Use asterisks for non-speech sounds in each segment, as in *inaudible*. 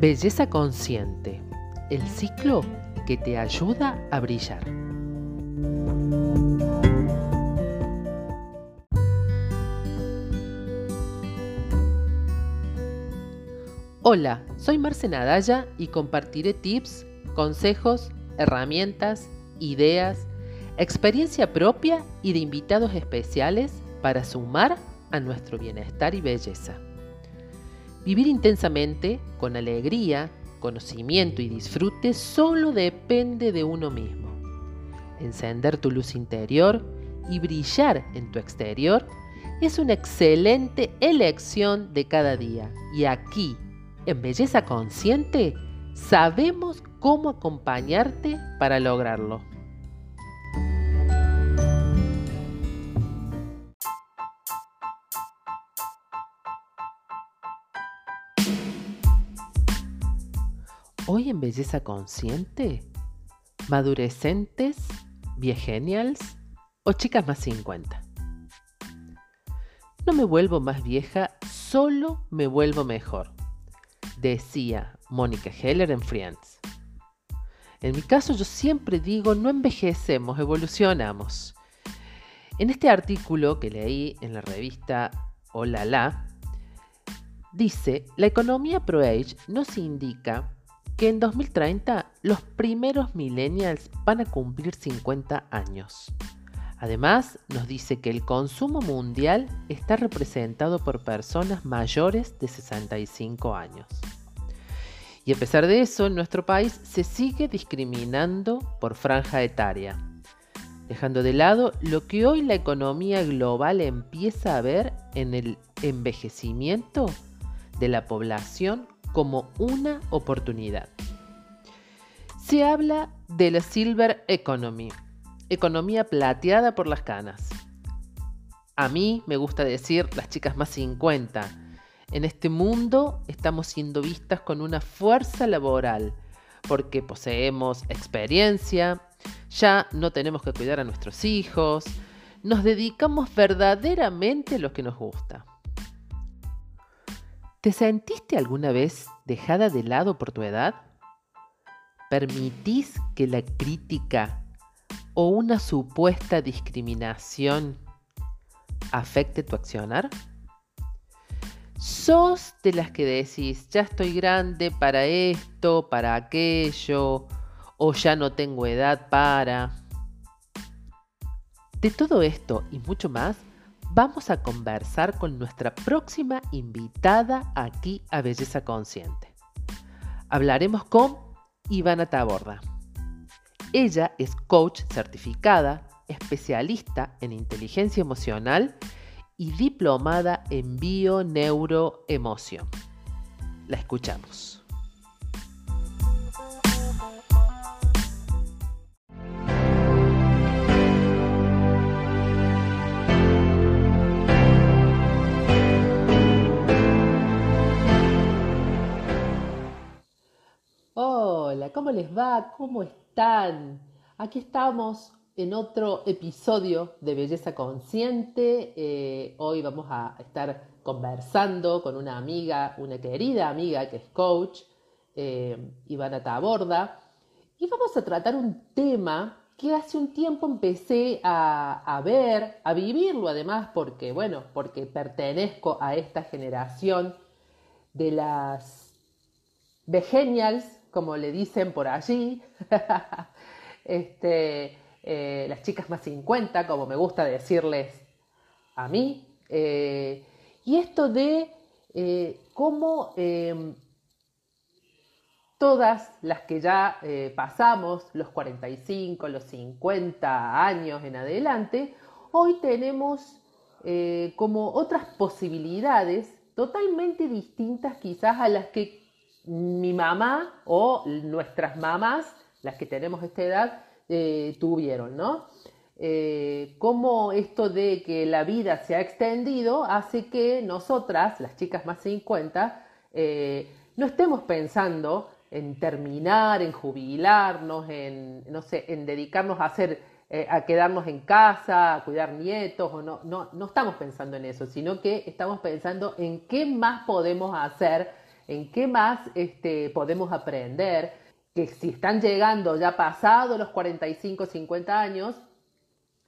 Belleza consciente, el ciclo que te ayuda a brillar. Hola, soy Marce Nadalla y compartiré tips, consejos, herramientas, ideas, experiencia propia y de invitados especiales para sumar a nuestro bienestar y belleza. Vivir intensamente, con alegría, conocimiento y disfrute solo depende de uno mismo. Encender tu luz interior y brillar en tu exterior es una excelente elección de cada día. Y aquí, en Belleza Consciente, sabemos cómo acompañarte para lograrlo. Hoy en Belleza Consciente, madurecentes, viegenials o chicas más 50. No me vuelvo más vieja, solo me vuelvo mejor, decía Mónica Heller en Friends. En mi caso yo siempre digo, no envejecemos, evolucionamos. En este artículo que leí en la revista Hola La, dice, la economía pro-age nos indica que en 2030 los primeros millennials van a cumplir 50 años. Además, nos dice que el consumo mundial está representado por personas mayores de 65 años. Y a pesar de eso, nuestro país se sigue discriminando por franja etaria, dejando de lado lo que hoy la economía global empieza a ver en el envejecimiento de la población como una oportunidad. Se habla de la Silver Economy, economía plateada por las canas. A mí me gusta decir las chicas más 50. En este mundo estamos siendo vistas con una fuerza laboral porque poseemos experiencia, ya no tenemos que cuidar a nuestros hijos, nos dedicamos verdaderamente a lo que nos gusta. ¿Te sentiste alguna vez dejada de lado por tu edad? ¿Permitís que la crítica o una supuesta discriminación afecte tu accionar? ¿Sos de las que decís, ya estoy grande para esto, para aquello, o ya no tengo edad para... De todo esto y mucho más, vamos a conversar con nuestra próxima invitada aquí a Belleza Consciente. Hablaremos con Ivana Taborda. Ella es coach certificada, especialista en inteligencia emocional y diplomada en bio-neuroemoción. La escuchamos. Hola, ¿cómo les va? ¿Cómo están? Aquí estamos en otro episodio de Belleza Consciente. Eh, hoy vamos a estar conversando con una amiga, una querida amiga que es coach, eh, Ivana Taborda, y vamos a tratar un tema que hace un tiempo empecé a, ver, a vivirlo además, porque, bueno, porque pertenezco a esta generación de las Begenials, como le dicen por allí, *laughs* este, eh, las chicas más 50, como me gusta decirles a mí, eh, y esto de eh, cómo em, todas las que ya pasamos los 45, los 50 años en adelante, hoy tenemos como otras posibilidades totalmente distintas quizás a las que mi mamá o nuestras mamás, las que tenemos esta edad, eh, tuvieron, ¿no? Eh, cómo esto de que la vida se ha extendido hace que nosotras, las chicas más 50, eh, no estemos pensando en terminar, en jubilarnos, en, no sé, en dedicarnos a hacer, a quedarnos en casa, a cuidar nietos, o no, no, no estamos pensando en eso, sino que estamos pensando en qué más podemos hacer en qué más este, podemos aprender, que si están llegando ya pasados los 45, 50 años,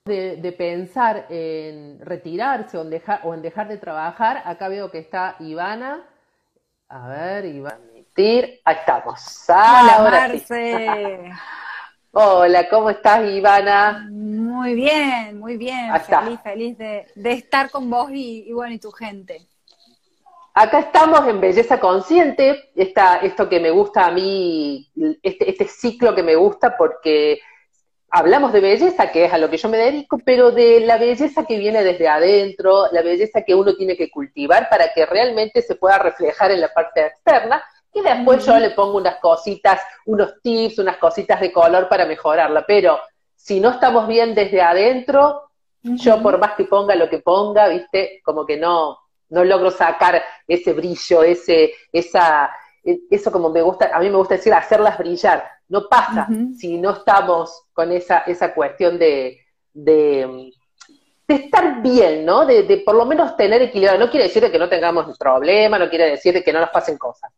de, pensar en retirarse o en, dejar, o en dejar de trabajar. Acá veo que está Ivana. A ver, Ivana. Ahí estamos. Hola, *laughs* Hola, ¿cómo estás, Ivana? Muy bien, muy bien. feliz, feliz de, estar con vos y, bueno, y tu gente. Acá estamos en Belleza Consciente, esto que me gusta a mí, este, este ciclo que me gusta porque hablamos de belleza, que es a lo que yo me dedico, pero de la belleza que viene desde adentro, la belleza que uno tiene que cultivar para que realmente se pueda reflejar en la parte externa, y después yo le pongo unas cositas, unos tips, unas cositas de color para mejorarla, pero si no estamos bien desde adentro, yo por más que ponga lo que ponga, viste, como que no, no logro sacar ese brillo, ese, esa, e, eso como me gusta, a mí me gusta decir, hacerlas brillar. No pasa si no estamos con esa, esa cuestión de, de, estar bien, ¿no? De, por lo menos tener equilibrio. No quiere decir que no tengamos problema, no quiere decir que no nos pasen cosas.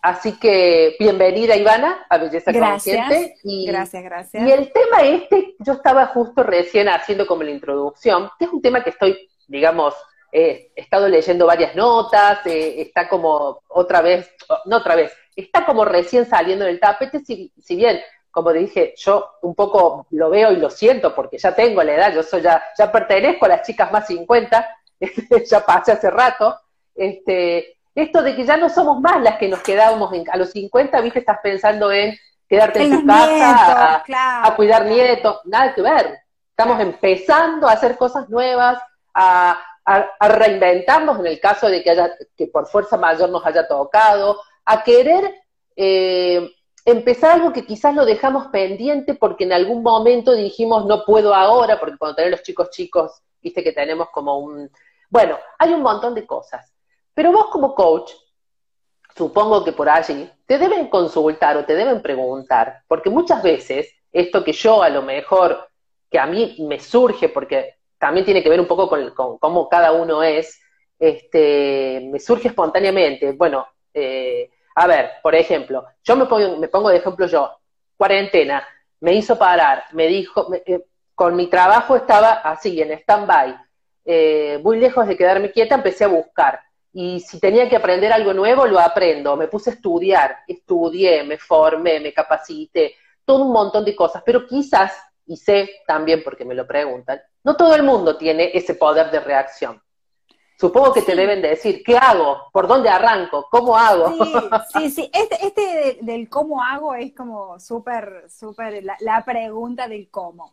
Así que bienvenida Ivana a Belleza Consciente. Y, gracias, gracias. Y el tema este, yo estaba justo recién haciendo como la introducción, que es un tema que estoy, digamos, he estado leyendo varias notas, eh, está como otra vez, no otra vez, está como recién saliendo del tapete, si, si, bien, como dije, yo un poco lo veo y lo siento porque ya tengo la edad, yo soy ya, ya pertenezco a las chicas más 50, *laughs* ya pasé hace rato, este, esto de que ya no somos más las que nos quedábamos a los 50, viste, estás pensando en quedarte en, tu casa, a, cuidar nietos, nada que ver. Estamos empezando a hacer cosas nuevas, a, a, reinventarnos en el caso de que, haya, que por fuerza mayor nos haya tocado, a querer eh, empezar algo que quizás lo dejamos pendiente porque en algún momento dijimos no puedo ahora, porque cuando tenemos los chicos chicos, viste que tenemos como un... Bueno, hay un montón de cosas. Pero vos como coach, supongo que por allí, te deben consultar o te deben preguntar, porque muchas veces esto que yo a lo mejor, que a mí me surge, porque también tiene que ver un poco con, cómo cada uno es, este, me surge espontáneamente. Bueno, eh, a ver, por ejemplo, yo me pongo, me pongo de ejemplo yo, cuarentena, me hizo parar, me dijo, eh, con mi trabajo estaba así, en stand-by, eh, muy lejos de quedarme quieta, empecé a buscar. Y si tenía que aprender algo nuevo, lo aprendo. Me puse a estudiar, estudié, me formé, me capacité, todo un montón de cosas. Pero quizás, y sé también porque me lo preguntan, no todo el mundo tiene ese poder de reacción. Supongo que te deben decir, ¿qué hago? ¿Por dónde arranco? ¿Cómo hago? Sí, sí, Este, este del cómo hago es como súper, súper la, pregunta del cómo.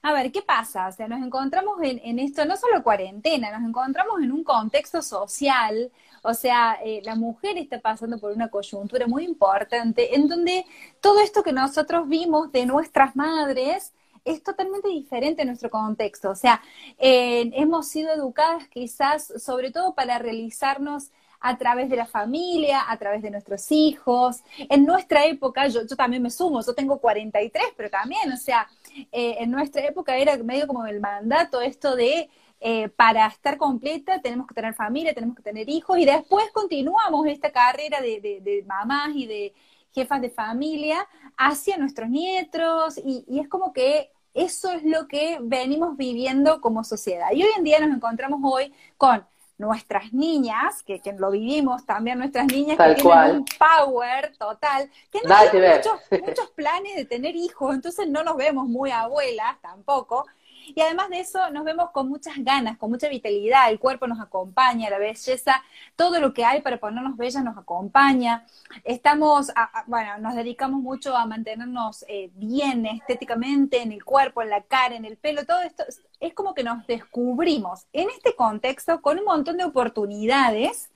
A ver, ¿qué pasa? O sea, nos encontramos en, esto, no solo cuarentena, nos encontramos en un contexto social, o sea, eh, la mujer está pasando por una coyuntura muy importante en donde todo esto que nosotros vimos de nuestras madres, es totalmente diferente en nuestro contexto. O sea, eh, hemos sido educadas quizás sobre todo para realizarnos a través de la familia, a través de nuestros hijos. En nuestra época, yo, yo también me sumo, yo tengo 43, pero también, o sea, eh, en nuestra época era medio como el mandato esto de eh, para estar completa tenemos que tener familia, tenemos que tener hijos y después continuamos esta carrera de mamás y de jefas de familia hacia nuestros nietos y, es como que eso es lo que venimos viviendo como sociedad. Y hoy en día nos encontramos hoy con nuestras niñas, que, lo vivimos también, nuestras niñas que tienen un power total, que no tienen muchos, muchos planes de tener hijos, entonces no nos vemos muy abuelas tampoco, y además de eso, nos vemos con muchas ganas, con mucha vitalidad, el cuerpo nos acompaña, la belleza, todo lo que hay para ponernos bellas nos acompaña. Estamos, bueno, nos dedicamos mucho a mantenernos eh, bien estéticamente en el cuerpo, en la cara, en el pelo, todo esto es como que nos descubrimos en este contexto con un montón de oportunidades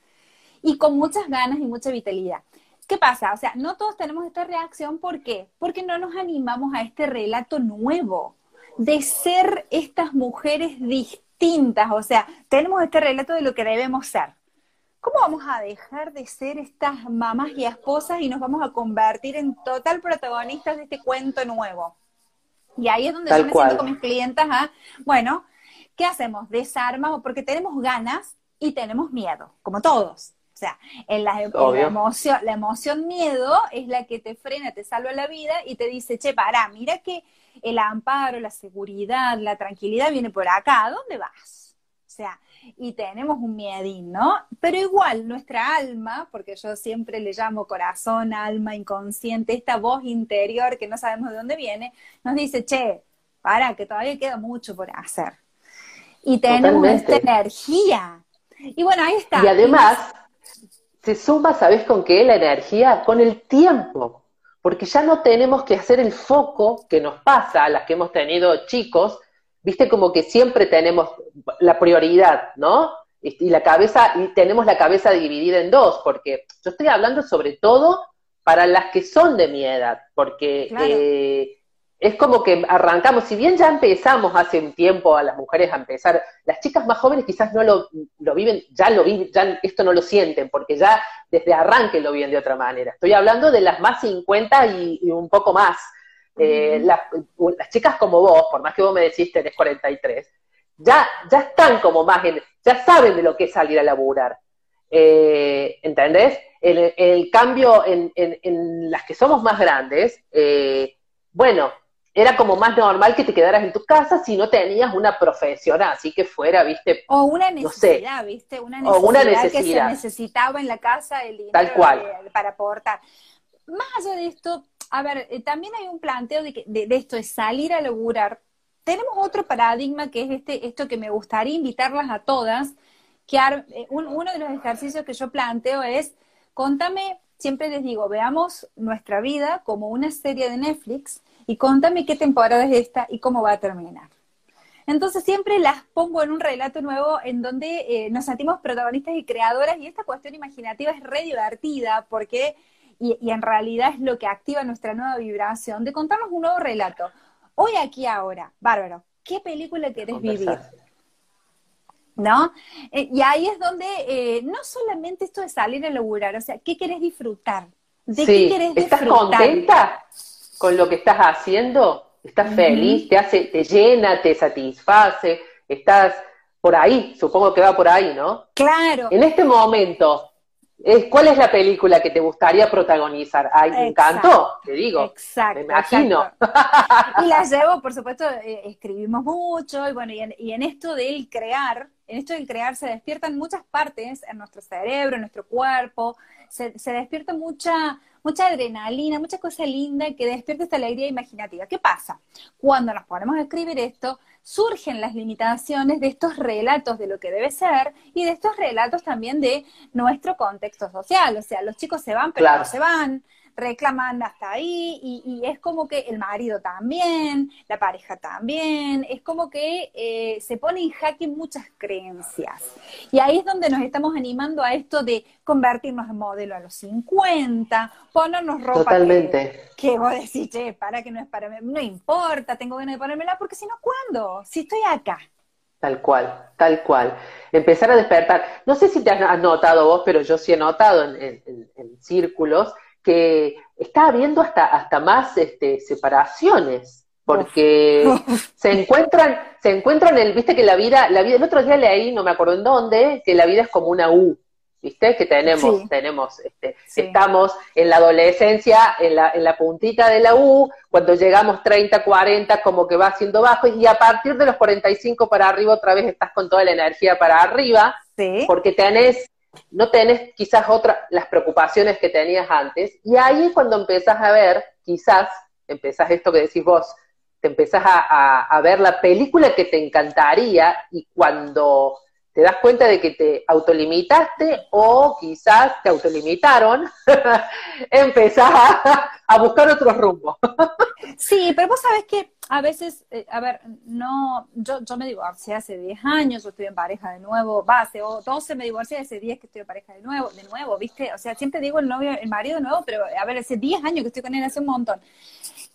y con muchas ganas y mucha vitalidad. ¿Qué pasa? O sea, no todos tenemos esta reacción, ¿por qué? Porque no nos animamos a este relato nuevo de ser estas mujeres distintas, o sea, tenemos este relato de lo que debemos ser. ¿Cómo vamos a dejar de ser estas mamás y esposas y nos vamos a convertir en total protagonistas de este cuento nuevo? Y ahí es donde yo me siento con mis clientas, ¿ah? bueno, ¿qué hacemos? Desarmamos, porque tenemos ganas y tenemos miedo, como todos. O sea, en la, emoción, la emoción miedo es la que te frena, te salva la vida y te dice, che, pará, mira que el amparo, la seguridad, la tranquilidad viene por acá, ¿a dónde vas? O sea, y tenemos un miedín, ¿no? Pero igual nuestra alma, porque yo siempre le llamo corazón, alma, inconsciente, esta voz interior que no sabemos de dónde viene, nos dice, che, para, que todavía queda mucho por hacer. Y tenemos esta energía. Y bueno, ahí está. Y además, se suma, ¿sabes con qué? La energía, con el tiempo. Porque ya no tenemos que hacer el foco que nos pasa a las que hemos tenido chicos, viste como que siempre tenemos la prioridad, ¿no? Y la cabeza, y tenemos la cabeza dividida en dos, porque yo estoy hablando sobre todo para las que son de mi edad, porque eh, es como que arrancamos, si bien ya empezamos hace un tiempo a las mujeres a empezar, las chicas más jóvenes quizás no lo, viven, ya lo viven, ya esto no lo sienten, porque ya desde arranque lo viven de otra manera. Estoy hablando de las más 50 y, un poco más. Eh, las, chicas como vos, por más que vos me decís tenés 43, ya, ya están como más, en, ya saben de lo que es salir a laburar. Eh, ¿Entendés? El, cambio en, las que somos más grandes, eh, bueno, era como más normal que te quedaras en tu casa si no tenías una profesión así que fuera, ¿viste? O una necesidad, ¿viste? Una necesidad, o una necesidad que se necesitaba en la casa el dinero Tal cual. para aportar. Más allá de esto, a ver, eh, también hay un planteo de, que, de, esto, de salir a laburar. Tenemos otro paradigma que es este, esto que me gustaría invitarlas a todas, que eh, uno de los ejercicios que yo planteo es, contame, siempre les digo, veamos nuestra vida como una serie de Netflix, y contame qué temporada es esta y cómo va a terminar. Entonces siempre las pongo en un relato nuevo en donde eh, nos sentimos protagonistas y creadoras y esta cuestión imaginativa es re divertida porque, y, en realidad es lo que activa nuestra nueva vibración, de contarnos un nuevo relato. Hoy, aquí, ahora, bárbaro, ¿qué película querés vivir? ¿No? Eh, y ahí es donde eh, no solamente esto de salir a laburar, o sea, ¿qué querés disfrutar? ¿De qué querés disfrutar? ¿Estás contenta? Con lo que estás haciendo, estás feliz, te hace, te llena, te satisface, estás por ahí, supongo que va por ahí, ¿no? Claro. En este momento, ¿cuál es la película que te gustaría protagonizar? Ay, me encantó, te digo. Exacto. Me imagino. *laughs* Y la llevo, por supuesto, eh, escribimos mucho, y bueno, y en, y en esto del crear, en esto del crear se despiertan muchas partes en nuestro cerebro, en nuestro cuerpo, se, se despierta mucha, mucha adrenalina, mucha cosa linda que despierta esta alegría imaginativa. ¿Qué pasa? Cuando nos ponemos a escribir esto, surgen las limitaciones de estos relatos de lo que debe ser y de estos relatos también de nuestro contexto social. O sea, los chicos se van, pero no se van, reclaman hasta ahí y, es como que el marido también, la pareja también, es como que eh, se pone en jaque muchas creencias. Y ahí es donde nos estamos animando a esto de convertirnos en modelo a los 50, ponernos ropa Totalmente. Que, que vos decís, che, para que no es para mí, no importa, tengo ganas de ponérmela porque si no, ¿cuándo? Si estoy acá. Tal cual, tal cual. Empezar a despertar. No sé si te has notado vos, pero yo sí he notado en círculos que está habiendo hasta, hasta más este, separaciones, porque *laughs* se encuentran, se encuentran el, viste que la vida, la vida, el otro día leí, no me acuerdo en dónde, que la vida es como una U, ¿viste? Que tenemos, tenemos, este, estamos en la adolescencia, en la, en la puntita de la U, cuando llegamos 30, 40, como que va haciendo bajo, y a partir de los 45 para arriba otra vez estás con toda la energía para arriba, porque tenés no tenés quizás otras, las preocupaciones que tenías antes, y ahí cuando empezás a ver, quizás, empezás esto que decís vos, te empezás a, ver la película que te encantaría y cuando te das cuenta de que te autolimitaste o quizás te autolimitaron, *laughs* empezás a, buscar otro rumbo. sí, pero vos sabés que a veces, eh, a ver, no, yo, yo me divorcié hace 10 años, yo estoy en pareja de nuevo, va, hace 12 me divorcié, hace 10 que estoy en pareja de nuevo, de nuevo, ¿viste? O sea, siempre digo el novio, el marido de nuevo, pero a ver, hace 10 años que estoy con él, hace un montón.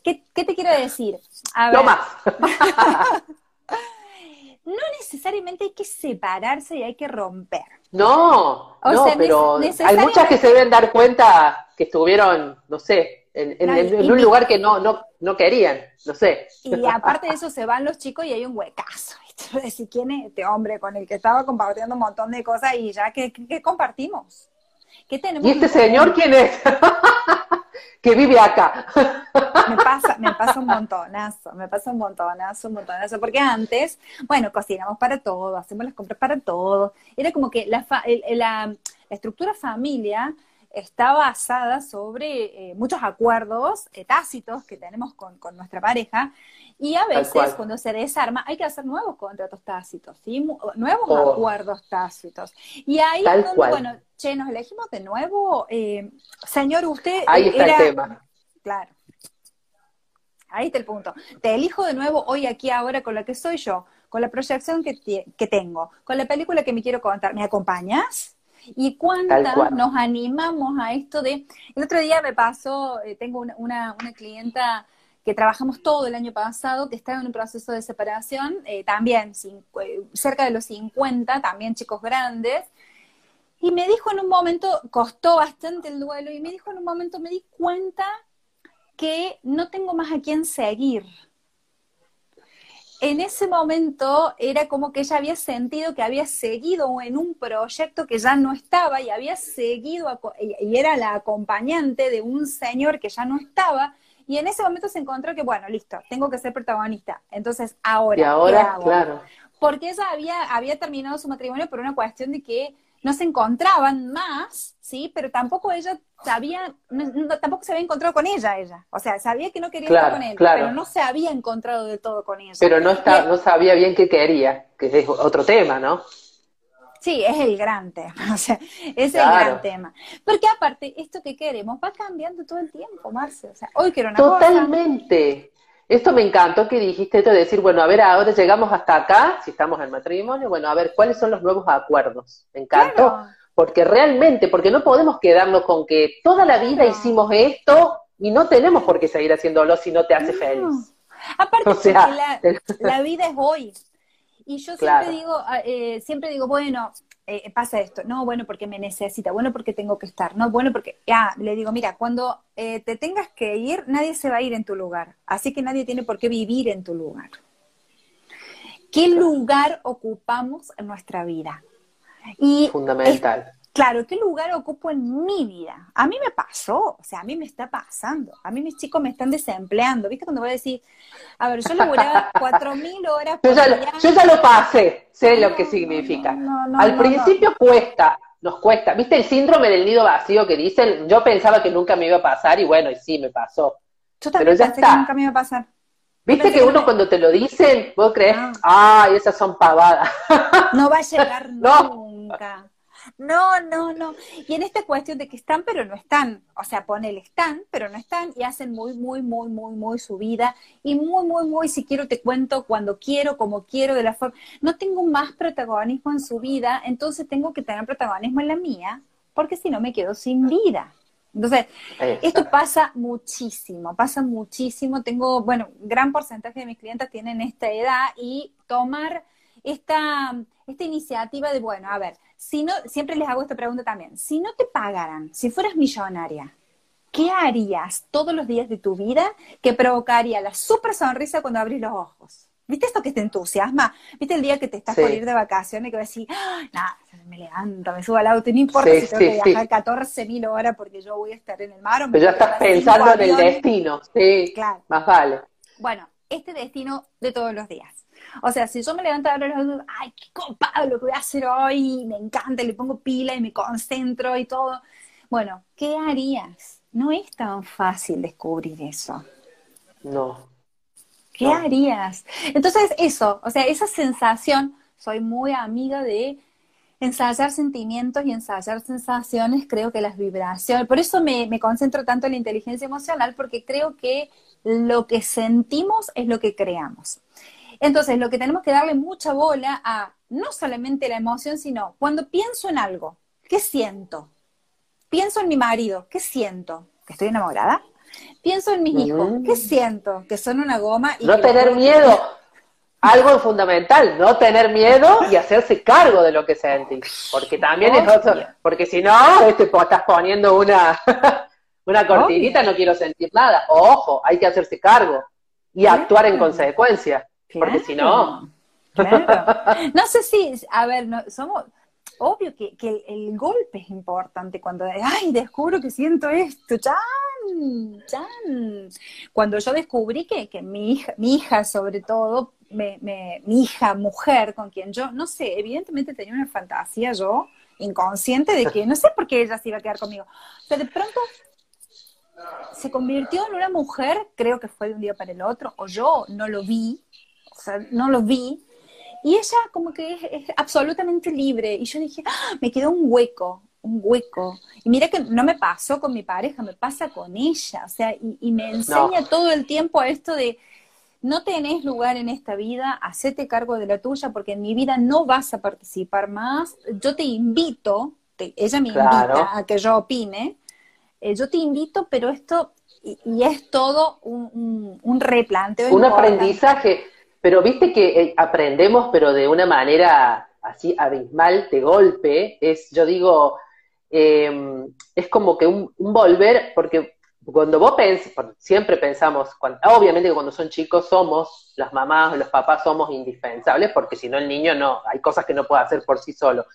¿Qué, qué te quiero decir? A ver, no más. *laughs* no necesariamente hay que separarse y hay que romper. No, no, pero hay muchas que se deben dar cuenta que estuvieron, no sé, en, un lugar que no, no, no querían, no sé. Y aparte de eso se van los chicos y hay un huecazo. *laughs* Decir quién es este hombre con el que estaba compartiendo un montón de cosas y ya que, compartimos. que tenemos... ¿Y este señor quién es? *laughs* que vive acá. me pasa, me pasa un montonazo, me pasa un montonazo, un montonazo, porque antes, bueno, cocinamos para todo, hacemos las compras para todo, era como que la, la, estructura familia está basada sobre eh, muchos acuerdos eh, tácitos que tenemos con, nuestra pareja y a veces cuando se desarma hay que hacer nuevos contratos tácitos, ¿sí? nuevos oh. acuerdos tácitos. Y ahí bueno, che, nos elegimos de nuevo, eh, señor, usted... Ahí está el tema. Claro. Ahí está el punto. Te elijo de nuevo hoy, aquí, ahora, con la que soy yo, con la proyección que, que tengo, con la película que me quiero contar. ¿Me acompañas? Y cuánta nos animamos a esto de... El otro día me pasó, eh, tengo una, una, clienta que trabajamos todo el año pasado, que está en un proceso de separación, eh, también eh, cerca de los 50, también chicos grandes, y me dijo en un momento, costó bastante el duelo, y me dijo en un momento, me di cuenta que no tengo más a quién seguir en ese momento era como que ella había sentido que había seguido en un proyecto que ya no estaba y había seguido y era la acompañante de un señor que ya no estaba. Y en ese momento se encontró que bueno listo tengo que ser protagonista. Entonces ahora y ahora claro. Porque ella había había terminado su matrimonio por una cuestión de que no se encontraban más, ¿sí? Pero tampoco ella sabía, tampoco se había encontrado con ella, ella. O sea, sabía que no quería estar con él, pero no se había encontrado del todo con ella. Pero no, está, no sabía bien qué quería, que es otro tema, ¿no? Sí, es el gran tema, *laughs* o sea, es el gran tema. Porque aparte, esto que queremos va cambiando todo el tiempo, Marce. O sea, hoy quiero una Totalmente. Esto me encantó que dijiste esto de decir, bueno, a ver, ahora llegamos hasta acá, si estamos en matrimonio, bueno, a ver, ¿cuáles son los nuevos acuerdos? Me encantó, porque realmente, porque no podemos quedarnos con que toda la vida hicimos esto y no tenemos por qué seguir haciéndolo si no te hace feliz. Aparte, *laughs* o sea, *laughs* la, vida es hoy. Y yo siempre digo, ah, eh, siempre digo, bueno, eh, pasa esto, no, bueno, porque me necesita, bueno, porque tengo que estar, no, bueno, porque, ya, le digo, mira, cuando eh, te tengas que ir, nadie se va a ir en tu lugar, así que nadie tiene por qué vivir en tu lugar. ¿Qué lugar ocupamos en nuestra vida? Y Fundamental. Claro, ¿qué lugar ocupo en mi vida? A mí me pasó, o sea, a mí me está pasando. A mí mis chicos me están desempleando. ¿Viste cuando voy a decir, a ver, yo laburaba *laughs* cuatro mil horas por yo ya. Yo ya lo pasé, sé lo que significa. Al principio cuesta, nos cuesta. ¿Viste el síndrome del nido vacío que dicen? Yo pensaba que nunca me iba a pasar y bueno, y sí, me pasó. Yo también Pero pensé que nunca me iba a pasar. ¿Viste que uno cuando te lo dicen, vos crees, ay, esas son pavadas? No va a *laughs* llegar nunca. No, no, no. Y en esta cuestión de que están, pero no están. O sea, ponele están, pero no están y hacen muy, muy, muy, muy, muy su vida. Y muy, muy, muy, si quiero te cuento cuando quiero, como quiero, de la forma. No tengo más protagonismo en su vida, entonces tengo que tener protagonismo en la mía, porque si no me quedo sin vida. Entonces, esto pasa muchísimo, pasa muchísimo. Tengo, bueno, gran porcentaje de mis clientes tienen esta edad y tomar esta, esta iniciativa de, bueno, a ver, si no, siempre les hago esta pregunta también, si no te pagaran, si fueras millonaria, ¿qué harías todos los días de tu vida que provocaría la super sonrisa cuando abrís los ojos? ¿Viste esto que te entusiasma? ¿Viste el día que te estás por ir de vacaciones y que vas a decir, ¡Ah, nada, me levanto, me subo al auto y no importa si tengo que viajar 14.000 horas porque yo voy a estar en el mar? O Pero ya estás pensando en el destino, sí, claro. más vale. Bueno, este destino de todos los días. O sea, si yo me levanto a los ay, qué copado lo que voy a hacer hoy, me encanta, le pongo pila y me concentro y todo. Bueno, ¿qué harías? No es tan fácil descubrir eso. No. ¿Qué harías? Entonces, eso, o sea, esa sensación, soy muy amiga de ensayar sentimientos y ensayar sensaciones, creo que las vibraciones, por eso me, me, concentro tanto en la inteligencia emocional, porque creo que lo que sentimos es lo que creamos. Entonces, lo que tenemos que darle mucha bola a no solamente la emoción, sino cuando pienso en algo, ¿qué siento? Pienso en mi marido, ¿qué siento? ¿Que estoy enamorada? Pienso en mis hijos, ¿qué siento? Que son una goma y... No tener miedo. Algo fundamental, no tener miedo y hacerse cargo de lo que sentís. Porque también es otro, porque si no, este, estás poniendo una, *laughs* una cortinita, no quiero sentir nada. Ojo, hay que hacerse cargo y actuar en consecuencia. Porque si no. Claro. No sé si, a ver, somos. obvio que, el, golpe es importante cuando, ay, descubro que siento esto, chan, chan. Cuando yo descubrí que, que mi, hija, mi hija, sobre todo, me, mi hija mujer, con quien yo, no sé, evidentemente tenía una fantasía yo, inconsciente, de que no sé por qué ella se iba a quedar conmigo. Pero de pronto se convirtió en una mujer, creo que fue de un día para el otro, o yo no lo vi, o sea, no lo vi, y ella como que es, absolutamente libre. Y yo dije, ¡Ah! me quedó un hueco, un hueco. Y mira que no me pasó con mi pareja, me pasa con ella. O sea, y, me enseña todo el tiempo a esto de, no tenés lugar en esta vida, hacete cargo de la tuya, porque en mi vida no vas a participar más. Yo te invito, ella me invita a que yo opine, eh, yo te invito, pero esto, y, es todo un, un, replanteo. Un aprendizaje pero viste que eh, aprendemos, pero de una manera así abismal, de golpe, es, yo digo, em, es como que un, volver, porque cuando vos pensás, siempre pensamos, obviamente que cuando son chicos somos, las mamás o los papás somos indispensables, porque si no el niño no, hay cosas que no puede hacer por sí solo.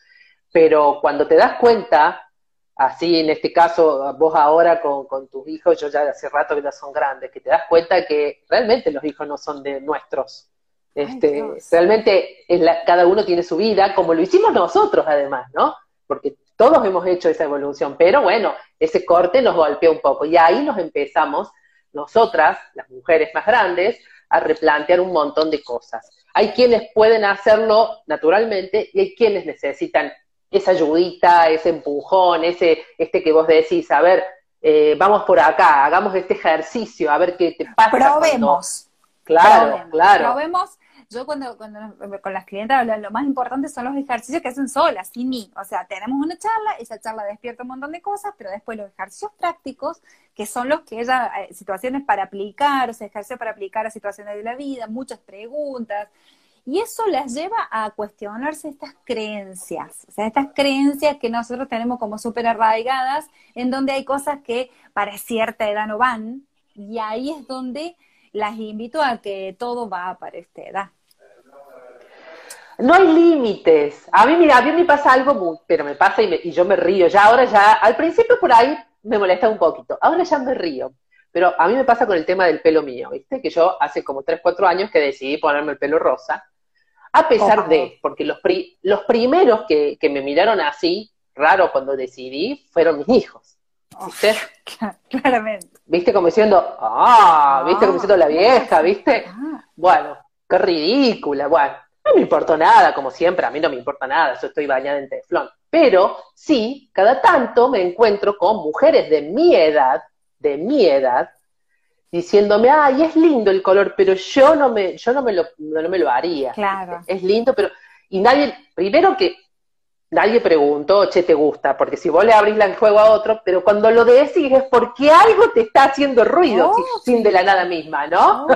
Pero cuando te das cuenta, así en este caso, vos ahora con, con tus hijos, yo ya hace rato que ya son grandes, que te das cuenta que realmente los hijos no son de nuestros, este, realmente es cada uno tiene su vida, como lo hicimos nosotros además, ¿no? Porque todos hemos hecho esa evolución, pero bueno, ese corte nos golpeó un poco y ahí nos empezamos, nosotras, las mujeres más grandes, a replantear un montón de cosas. Hay quienes pueden hacerlo naturalmente y hay quienes necesitan esa ayudita, ese empujón, ese, este que vos decís, a ver, eh, vamos por acá, hagamos este ejercicio, a ver qué te pasa. Probemos. Claro, claro. Probemos yo cuando, cuando con las clientes lo más importante son los ejercicios que hacen solas, sin mí. O sea, tenemos una charla, esa charla despierta un montón de cosas, pero después los ejercicios prácticos, que son los que ella, eh, situaciones para aplicar, o sea, ejercicios para aplicar a situaciones de la vida, muchas preguntas. Y eso las lleva a cuestionarse estas creencias, o sea, estas creencias que nosotros tenemos como súper arraigadas, en donde hay cosas que para cierta edad no van, y ahí es donde las invito a que todo va para esta edad. No hay límites. A mí, mira, a mí me pasa algo muy, pero me pasa y, yo me río. Ya ahora ya, al principio por ahí me molesta un poquito. Ahora ya me río. Pero a mí me pasa con el tema del pelo mío, ¿viste? Que yo hace como 3, 4 años que decidí ponerme el pelo rosa. A pesar de, porque los, los primeros que, me miraron así, raro cuando decidí, fueron mis hijos. ¿Viste? claramente. ¿Viste? Como diciendo, ah, ¿viste? Como diciendo la vieja, ¿viste? Ah. Bueno, qué ridícula. Bueno, no me importó nada, como siempre, a mí no me importa nada, yo estoy bañada en teflón. Pero sí, cada tanto me encuentro con mujeres de mi edad, de mi edad, diciéndome, ay, es lindo el color, pero yo no me, yo no me lo, no, me lo haría. Claro. Es lindo, pero, y nadie, primero que nadie preguntó, che, te gusta, porque si vos le abrís el juego a otro, pero cuando lo decís es porque algo te está haciendo ruido, sin de la nada misma, ¿no?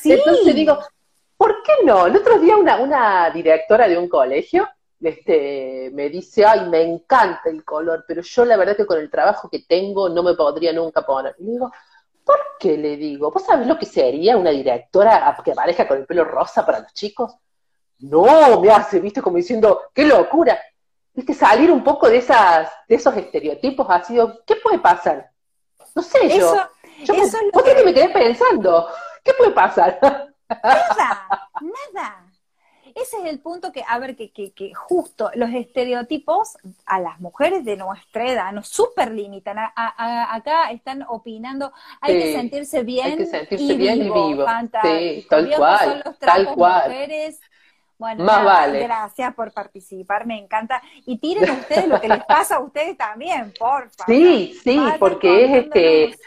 sí. *laughs* Entonces digo, ¿por qué no? El otro día una, una directora de un colegio este, me dice, ay, me encanta el color, pero yo la verdad que con el trabajo que tengo no me podría nunca poner. Y digo, ¿por qué le digo? ¿Vos sabés lo que sería una directora que aparezca con el pelo rosa para los chicos? No, me hace, viste, como diciendo, qué locura. Viste, salir un poco de esas, de esos estereotipos ha sido, ¿qué puede pasar? No sé yo. yo eso ¿Vos que... que me quedé pensando? ¿Qué puede pasar? *laughs* Nada, nada. Ese es el punto que, a ver, que, que, que, justo los estereotipos a las mujeres de nuestra edad nos super limitan. acá están opinando, hay que sentirse bien. Hay que sentirse bien y vivo. Sí, tal cual. tal cual. Mujeres. Bueno, Más vale. gracias por participar, me encanta. Y tiren ustedes lo que les pasa a ustedes también, por favor. Sí, sí, porque es este.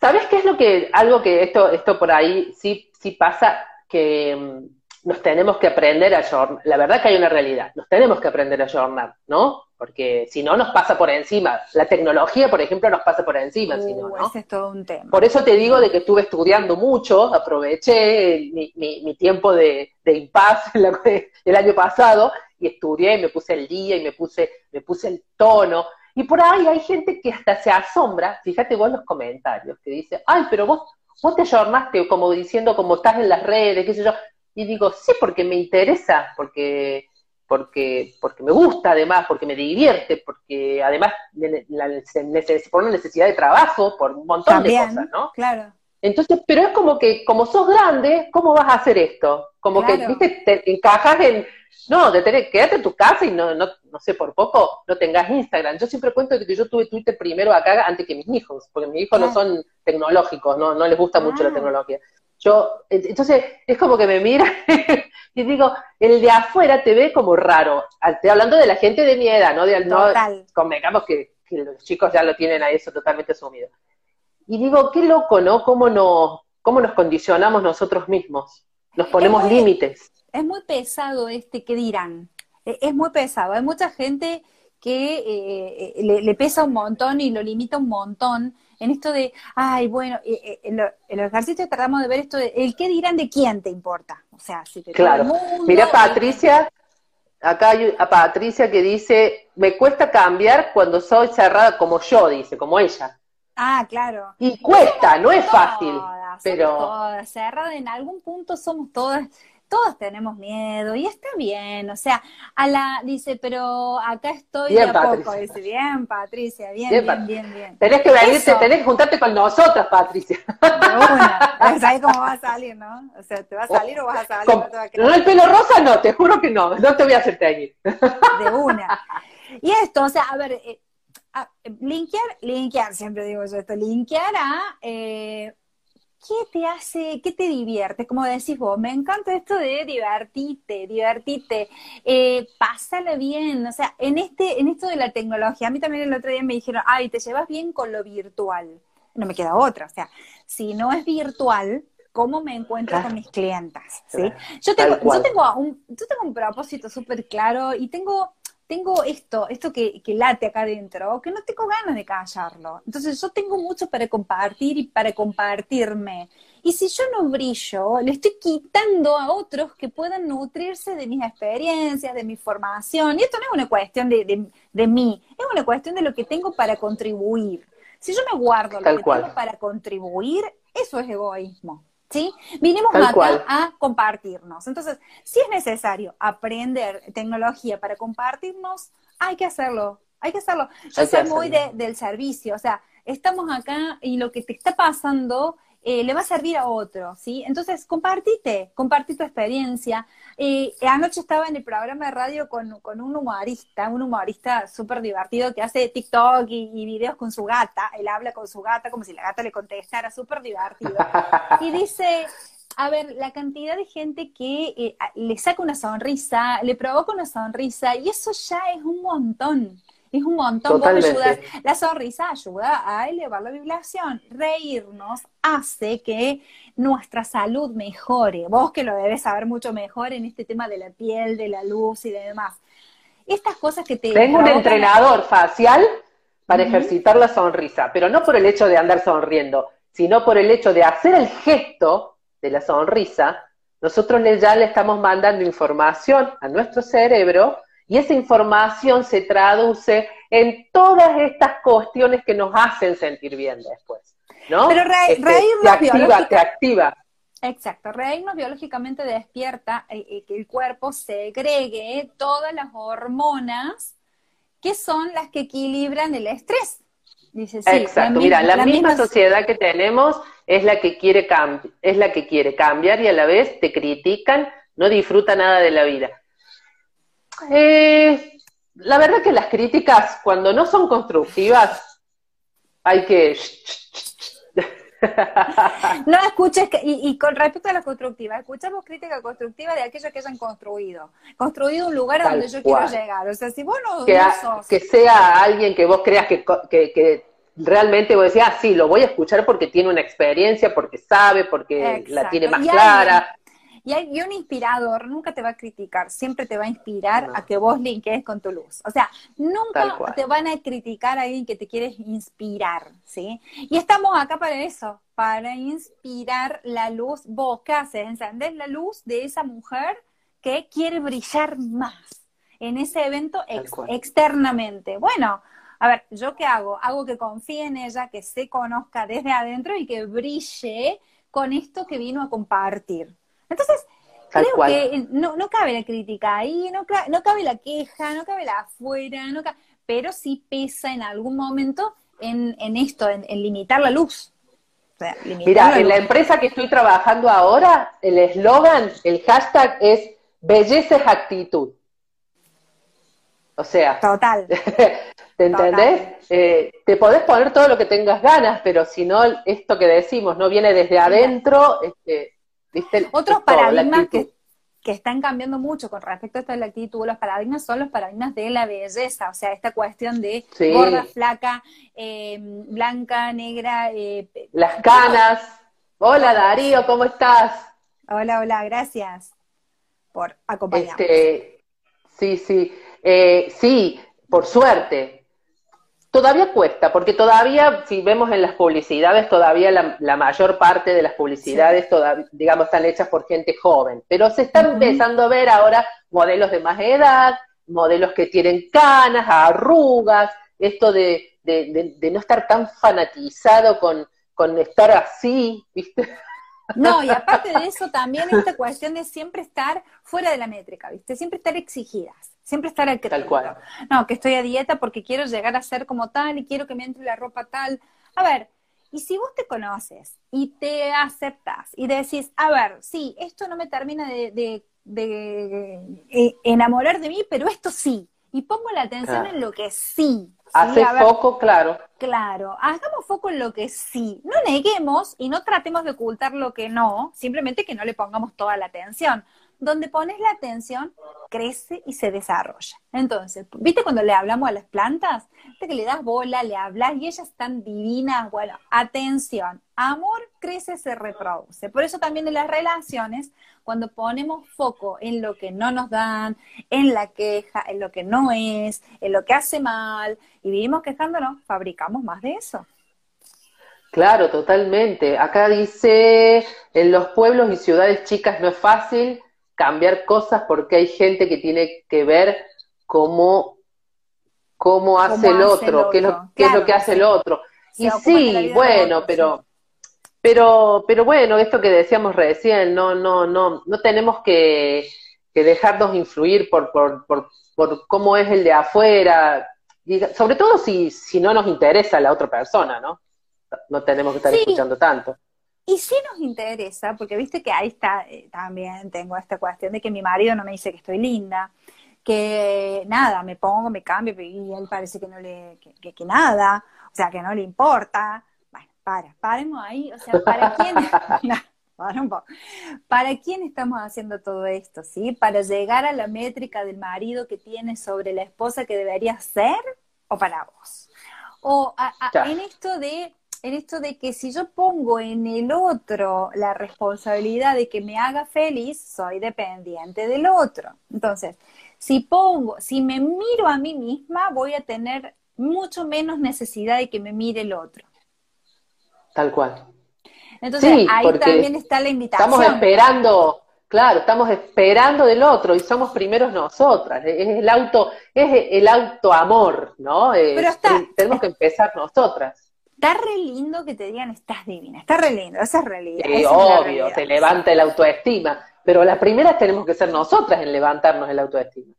¿Sabes qué es lo que, algo que esto, esto por ahí sí sí pasa que mm, nos tenemos que aprender a jornar. La verdad que hay una realidad, nos tenemos que aprender a jornar, ¿no? Porque si no, nos pasa por encima. La tecnología, por ejemplo, nos pasa por encima, si no, uh, Ese es todo un tema. Por eso te digo de que estuve estudiando mucho, aproveché mi, mi, tiempo de, de impas *laughs* el año pasado y estudié y me puse el día y me puse, me puse el tono. Y por ahí hay gente que hasta se asombra, fíjate vos los comentarios, que dice, ay, pero vos vos te ayornaste como diciendo como estás en las redes, qué sé yo. Y digo, sí, porque me interesa, porque porque, porque me gusta además, porque me divierte, porque además la, por una necesidad de trabajo, por un montón de cosas, ¿no? Claro. Entonces, pero es como que, como sos grande, ¿cómo vas a hacer esto? Como que, viste, te encajas en, no, de tener, quédate en tu casa y no, no, no sé, por poco no tengas Instagram. Yo siempre cuento que yo tuve Twitter primero acá antes que mis hijos, porque mis hijos no son tecnológicos, no, no les gusta mucho la ah. tecnología. Yo, entonces, es como que me mira *laughs* y digo, el de afuera te ve como raro. Estoy hablando de la gente de mi edad, ¿no? De, no convengamos que, que, los chicos ya lo tienen a eso totalmente asumido. Y digo, qué loco, ¿no? ¿Cómo nos, cómo nos condicionamos nosotros mismos? Nos ponemos límites es muy pesado este que dirán. E, es muy pesado. Hay mucha gente que eh, eh, le, pesa un montón y lo limita un montón en esto de, ay, bueno, eh, en, los ejercicios tratamos de ver esto de, el qué dirán de quién te importa. O sea, si te Claro. Mira, Patricia, acá hay a Patricia que dice, me cuesta cambiar cuando soy cerrada como yo, dice, como ella. Ah, claro. Y cuesta, no es fácil. pero... Todas, cerrada en algún punto somos todas todos tenemos miedo y está bien, o sea, a la, dice, pero acá estoy de a poco, dice, bien, Patricia, bien, bien, bien, bien, Tenés que venirte, tenés que juntarte con nosotras, Patricia. De una, *laughs* ¿sabes cómo va a salir, no? O sea, ¿te va a salir o vas a salir? no, no, el pelo rosa no, te juro que no, no te voy a hacer teñir. De una. Y esto, o sea, a ver, eh, linkear, linkear, siempre digo yo esto, linkear a... Eh, ¿qué te hace, qué te divierte? Como decís vos, me encanta esto de divertirte, divertirte, eh, pásale bien, o sea, en, este, en esto de la tecnología, a mí también el otro día me dijeron, ay, te llevas bien con lo virtual. No me queda otra, o sea, si no es virtual, ¿cómo me encuentro con mis clientas? ¿sí? Yo, tengo, yo, tengo un, yo tengo un propósito súper claro y tengo tengo esto, esto que, late acá adentro, que no tengo ganas de callarlo. Entonces yo tengo mucho para compartir y para compartirme. Y si yo no brillo, le estoy quitando a otros que puedan nutrirse de mis experiencias, de mi formación. Y esto no es una cuestión de, de, mí, es una cuestión de lo que tengo para contribuir. Si yo me guardo lo que tengo para contribuir, eso es egoísmo. ¿Sí? Vinimos acá a compartirnos. Entonces, si es necesario aprender tecnología para compartirnos, hay que hacerlo, hay que hacerlo. Yo soy muy del servicio, o sea, estamos acá y lo que te está pasando eh, le va a servir a otro, ¿sí? Entonces, compartite, compartí tu experiencia. Eh, anoche estaba en el programa de radio con, un humorista, un humorista súper divertido que hace TikTok y, videos con su gata. Él habla con su gata como si la gata le contestara, súper divertido. Y dice, a ver, la cantidad de gente que eh, le saca una sonrisa, le provoca una sonrisa, y eso ya es un montón. Es un montón. La sonrisa ayuda a elevar la vibración. Reírnos hace que nuestra salud mejore. Vos que lo debes saber mucho mejor en este tema de la piel, de la luz y de demás. Estas cosas que te... Tengo un entrenador facial para ejercitar la sonrisa, pero no por el hecho de andar sonriendo, sino por el hecho de hacer el gesto de la sonrisa. Nosotros ya le estamos mandando información a nuestro cerebro y esa información se traduce en todas estas cuestiones que nos hacen sentir bien después. ¿no? Pero este, reírnos te activa, te activa. Exacto, reírnos biológicamente despierta eh, eh, que el cuerpo segregue todas las hormonas que son las que equilibran el estrés. Dice, sí, Exacto, mira, la, misma, sociedad que tenemos es la que quiere es la que quiere cambiar y a la vez te critican, no disfruta nada de la vida. Eh, la verdad que las críticas, cuando no son constructivas, hay que... no escuches, y, con respecto a la constructiva, escuchamos crítica constructiva de aquellos que hayan construido, construido un lugar donde yo quiero llegar. O sea, si vos no, que, que sea alguien que vos creas que, que, realmente vos decís, ah, sí, lo voy a escuchar porque tiene una experiencia, porque sabe, porque la tiene más clara. Y, hay, un inspirador nunca te va a criticar, siempre te va a inspirar a que vos linkees con tu luz. O sea, nunca te van a criticar a alguien que te quieres inspirar, ¿sí? Y estamos acá para eso, para inspirar la luz. Vos, ¿qué haces? Encendés la luz de esa mujer que quiere brillar más en ese evento externamente. Bueno, a ver, ¿yo qué hago? Hago que confíe en ella, que se conozca desde adentro y que brille con esto que vino a compartir. Entonces, creo que no, no cabe la crítica ahí, no, no cabe la queja, no cabe la afuera, no pero sí pesa en algún momento en, en esto, en, limitar la luz. Mira, en la empresa que estoy trabajando ahora, el eslogan, el hashtag es belleza es actitud. O sea, total. *laughs* ¿Te entendés? Eh, te podés poner todo lo que tengas ganas, pero si no, esto que decimos no viene desde adentro, este, ¿viste? Otros paradigmas que, que, están cambiando mucho con respecto a esto de la actitud, los paradigmas son los paradigmas de la belleza, o sea, esta cuestión de gorda, flaca, eh, blanca, negra. Eh, Las canas. Hola Darío, ¿cómo estás? Hola, hola, gracias por acompañarnos. Este, sí, sí, sí, por suerte, Todavía cuesta, porque todavía, si vemos en las publicidades, todavía la, mayor parte de las publicidades, digamos, están hechas por gente joven. Pero se están empezando a ver ahora modelos de más edad, modelos que tienen canas, arrugas, esto de, no estar tan fanatizado con, con estar así, ¿viste? No, y *laughs* aparte de eso, también esta cuestión de siempre estar fuera de la métrica, ¿viste? Siempre estar exigidas. Siempre estar al Tal cual. No, que estoy a dieta porque quiero llegar a ser como tal y quiero que me entre la ropa tal. A ver, y si vos te conoces y te aceptas y decís, a ver, sí, esto no me termina de, eh, enamorar de mí, pero esto sí. Y pongo la atención en lo que sí. Hace foco, claro. Claro, hagamos foco en lo que sí. No neguemos y no tratemos de ocultar lo que no, simplemente que no le pongamos toda la atención donde pones la atención, crece y se desarrolla. Entonces, ¿viste cuando le hablamos a las plantas? ¿Viste que le das bola, le hablas y ellas están divinas? Bueno, atención, amor crece, se reproduce. Por eso también en las relaciones, cuando ponemos foco en lo que no nos dan, en la queja, en lo que no es, en lo que hace mal, y vivimos quejándonos, fabricamos más de eso. Claro, totalmente. Acá dice, en los pueblos y ciudades chicas no es fácil, cambiar cosas porque hay gente que tiene que ver cómo, cómo hace, el, otro, qué es lo, es lo que hace el otro. y sí, bueno, pero, pero, pero bueno, esto que decíamos recién, no, no, no, no tenemos que, dejarnos influir por, por, por, por, cómo es el de afuera, sobre todo si, si no nos interesa la otra persona, ¿no? No tenemos que estar escuchando tanto. Y sí nos interesa, porque viste que ahí está, eh, también tengo esta cuestión de que mi marido no me dice que estoy linda, que nada, me pongo, me cambio, y él parece que no le, que, que, nada, o sea, que no le importa. Bueno, para, paremos ahí, o sea, ¿para quién? *laughs* *laughs* para un poco. ¿Para quién estamos haciendo todo esto? ¿Sí? ¿Para llegar a la métrica del marido que tiene sobre la esposa que debería ser o para vos? O en esto de en esto de que si yo pongo en el otro la responsabilidad de que me haga feliz, soy dependiente del otro. Entonces, si pongo, si me miro a mí misma, voy a tener mucho menos necesidad de que me mire el otro. Tal cual. Entonces, ahí también está la invitación. Estamos esperando, claro, estamos esperando del otro y somos primeros nosotras. Es el auto, es el autoamor, ¿no? Pero tenemos que empezar nosotras está re lindo que te digan estás divina, está re lindo, esa es realidad. Sí, obvio, te levanta el autoestima, pero las primeras tenemos que ser nosotras en levantarnos el autoestima.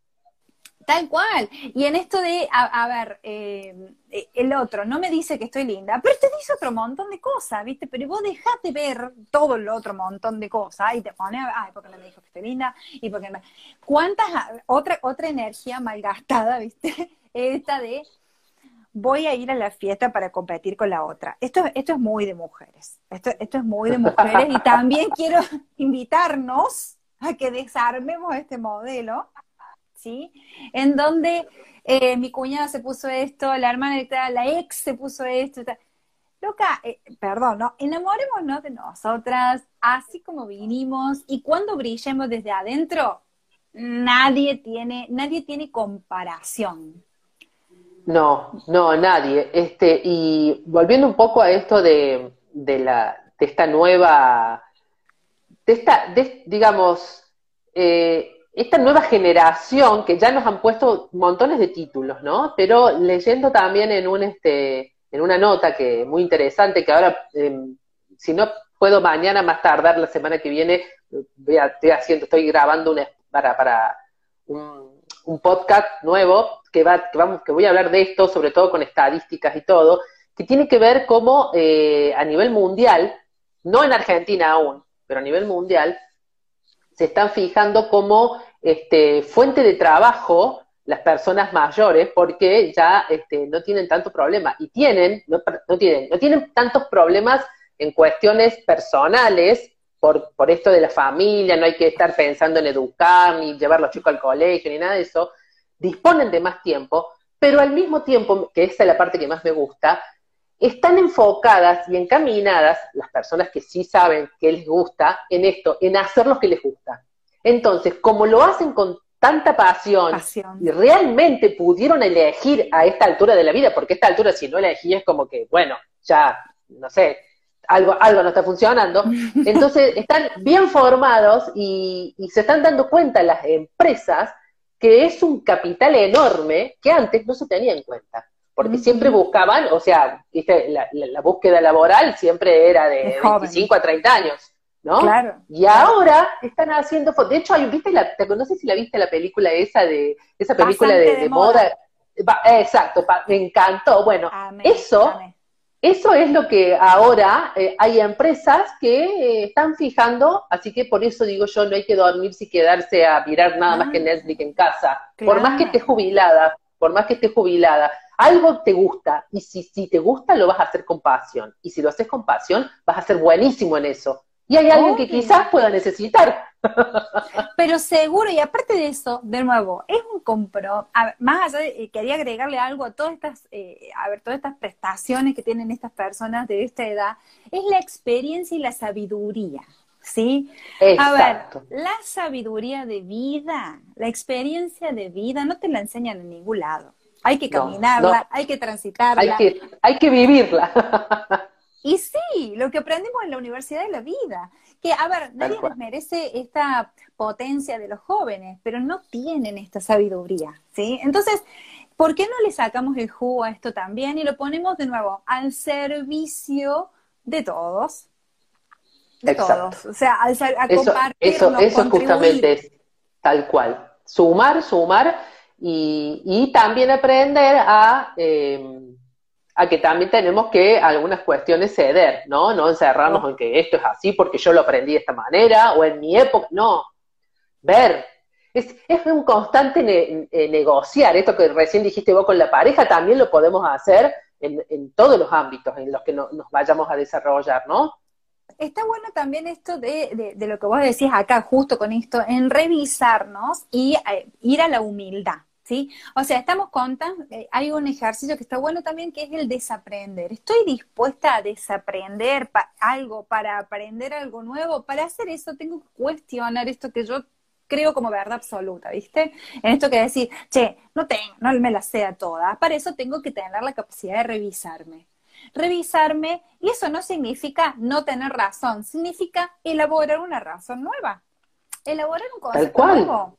Tal cual. Y en esto de, a, ver, eh, el otro no me dice que estoy linda, pero te dice otro montón de cosas, ¿viste? Pero vos dejás de ver todo el otro montón de cosas y te pone, ay, porque no me dijo que estoy linda y porque me... ¿Cuántas, otra, otra energía malgastada, *laughs* ¿viste? Esta de, voy a ir a la fiesta para competir con la otra. Esto, esto es muy de mujeres. Esto, esto es muy de mujeres y también *laughs* quiero invitarnos a que desarmemos este modelo, ¿sí? En donde eh, mi cuñada se puso esto, la hermana, la ex se puso esto. Loca, eh, perdón, ¿no? Enamorémonos de nosotras, así como vinimos, y cuando brillemos desde adentro, nadie tiene, nadie tiene comparación. No, no, nadie. Este, y volviendo un poco a esto de, de, la, de esta nueva, de esta, de, digamos, eh, esta nueva generación que ya nos han puesto montones de títulos, ¿no? Pero leyendo también en un este, en una nota que muy interesante, que ahora, em, si no puedo mañana más tardar la semana que viene, voy estoy haciendo, estoy grabando una, para, para un, podcast nuevo que va, que vamos, que voy a hablar de esto, sobre todo con estadísticas y todo, que tiene que ver cómo eh, a nivel mundial, no en Argentina aún, pero a nivel mundial, se están fijando como este, fuente de trabajo las personas mayores porque ya este, no tienen tanto problema. Y tienen, no, tienen, no tienen tantos problemas en cuestiones personales por, por esto de la familia, no hay que estar pensando en educar, ni llevar a los chicos al colegio, ni nada de eso, disponen de más tiempo, pero al mismo tiempo, que esa es la parte que más me gusta, están enfocadas y encaminadas, las personas que sí saben que les gusta, en esto, en hacer lo que les gusta. Entonces, como lo hacen con tanta pasión, y realmente pudieron elegir a esta altura de la vida, porque a esta altura si no elegí es como que, bueno, ya, no sé, algo, algo no está funcionando. *laughs* Entonces están bien formados y, se están dando cuenta las empresas que es un capital enorme que antes no se tenía en cuenta. Porque siempre buscaban, o sea, La, búsqueda laboral siempre era de, 25 a 30 años. ¿no? Claro. Y ahora están haciendo, de hecho, hay, ¿viste la, no sé si la viste la película esa de, esa película de, moda. exacto, me encantó. Bueno, eso, eso es lo que ahora eh, hay empresas que eh, están fijando, así que por eso digo yo, no hay que dormirse y quedarse a mirar nada más que ah. Netflix en casa. Por más que estés jubilada, por más que estés jubilada, algo te gusta, y si, si te gusta, lo vas a hacer con pasión. Y si lo haces con pasión, vas a ser buenísimo en eso. Y hay alguien que quizás pueda necesitar. Pero seguro, y aparte de eso, de nuevo, es un compro, más allá de, eh, quería agregarle algo a todas estas, eh, a ver, todas estas prestaciones que tienen estas personas de esta edad, es la experiencia y la sabiduría. ¿Sí? A ver, la sabiduría de vida, la experiencia de vida, no te la enseñan en ningún lado. Hay que caminarla, hay que transitarla. Hay que, hay que vivirla. *laughs* Y sí, lo que aprendemos en la universidad de la vida. Que, a ver, nadie les merece esta potencia de los jóvenes, pero no tienen esta sabiduría, ¿sí? Entonces, ¿por qué no le sacamos el jugo a esto también y lo ponemos de nuevo al servicio de todos? De todos. O sea, al, a eso, eso, eso justamente es tal cual. Sumar, sumar y, y también aprender a... Eh, a que también tenemos que algunas cuestiones ceder, ¿no? No encerrarnos en que esto es así porque yo lo aprendí de esta manera o en mi época, no. Ver. Es, es un constante eh, negociar. Esto que recién dijiste vos con la pareja también lo podemos hacer en, todos los ámbitos en los que nos vayamos a desarrollar, ¿no? Está bueno también esto de, de, lo que vos decís acá, justo con esto, en revisarnos y eh, ir a la humildad. ¿Sí? O sea, estamos contando, eh, hay un ejercicio que está bueno también que es el desaprender. Estoy dispuesta a desaprender algo para aprender algo nuevo. Para hacer eso tengo que cuestionar esto que yo creo como verdad absoluta, ¿viste? En esto que decir, che, no tengo, no me la sea toda. Para eso tengo que tener la capacidad de revisarme. Revisarme, y eso no significa no tener razón, significa elaborar una razón nueva. Elaborar un concepto nuevo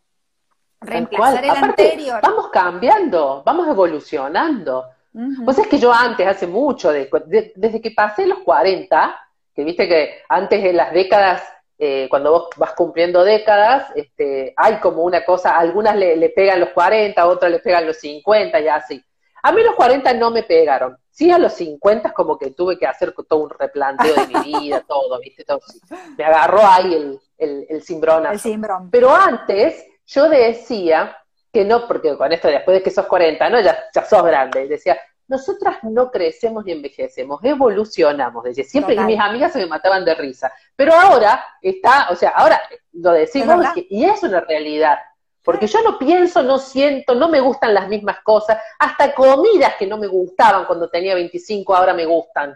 reemplazar el anterior. Vamos cambiando, vamos evolucionando. Pues es que yo antes, hace mucho, desde que pasé los 40, que viste que antes en las décadas, eh, cuando vos vas cumpliendo décadas, este, hay como una cosa, algunas le, pegan los 40, otras le pegan los 50 y así. A mí los 40 no me pegaron. Sí, a los 50 como que tuve que hacer todo un replanteo de mi *laughs* vida, todo, ¿viste? Todo. Me agarró ahí el, el, el El Pero antes yo decía que no, porque con esto después de que sos 40, ¿no? Ya, ya sos grande. Decía, nosotras no crecemos ni envejecemos, evolucionamos. Decía, siempre, y mis amigas se me mataban de risa. Pero ahora está, o sea, ahora lo decimos y es una realidad. Porque yo no pienso, no siento, no me gustan las mismas cosas, hasta comidas que no me gustaban cuando tenía 25 ahora me gustan.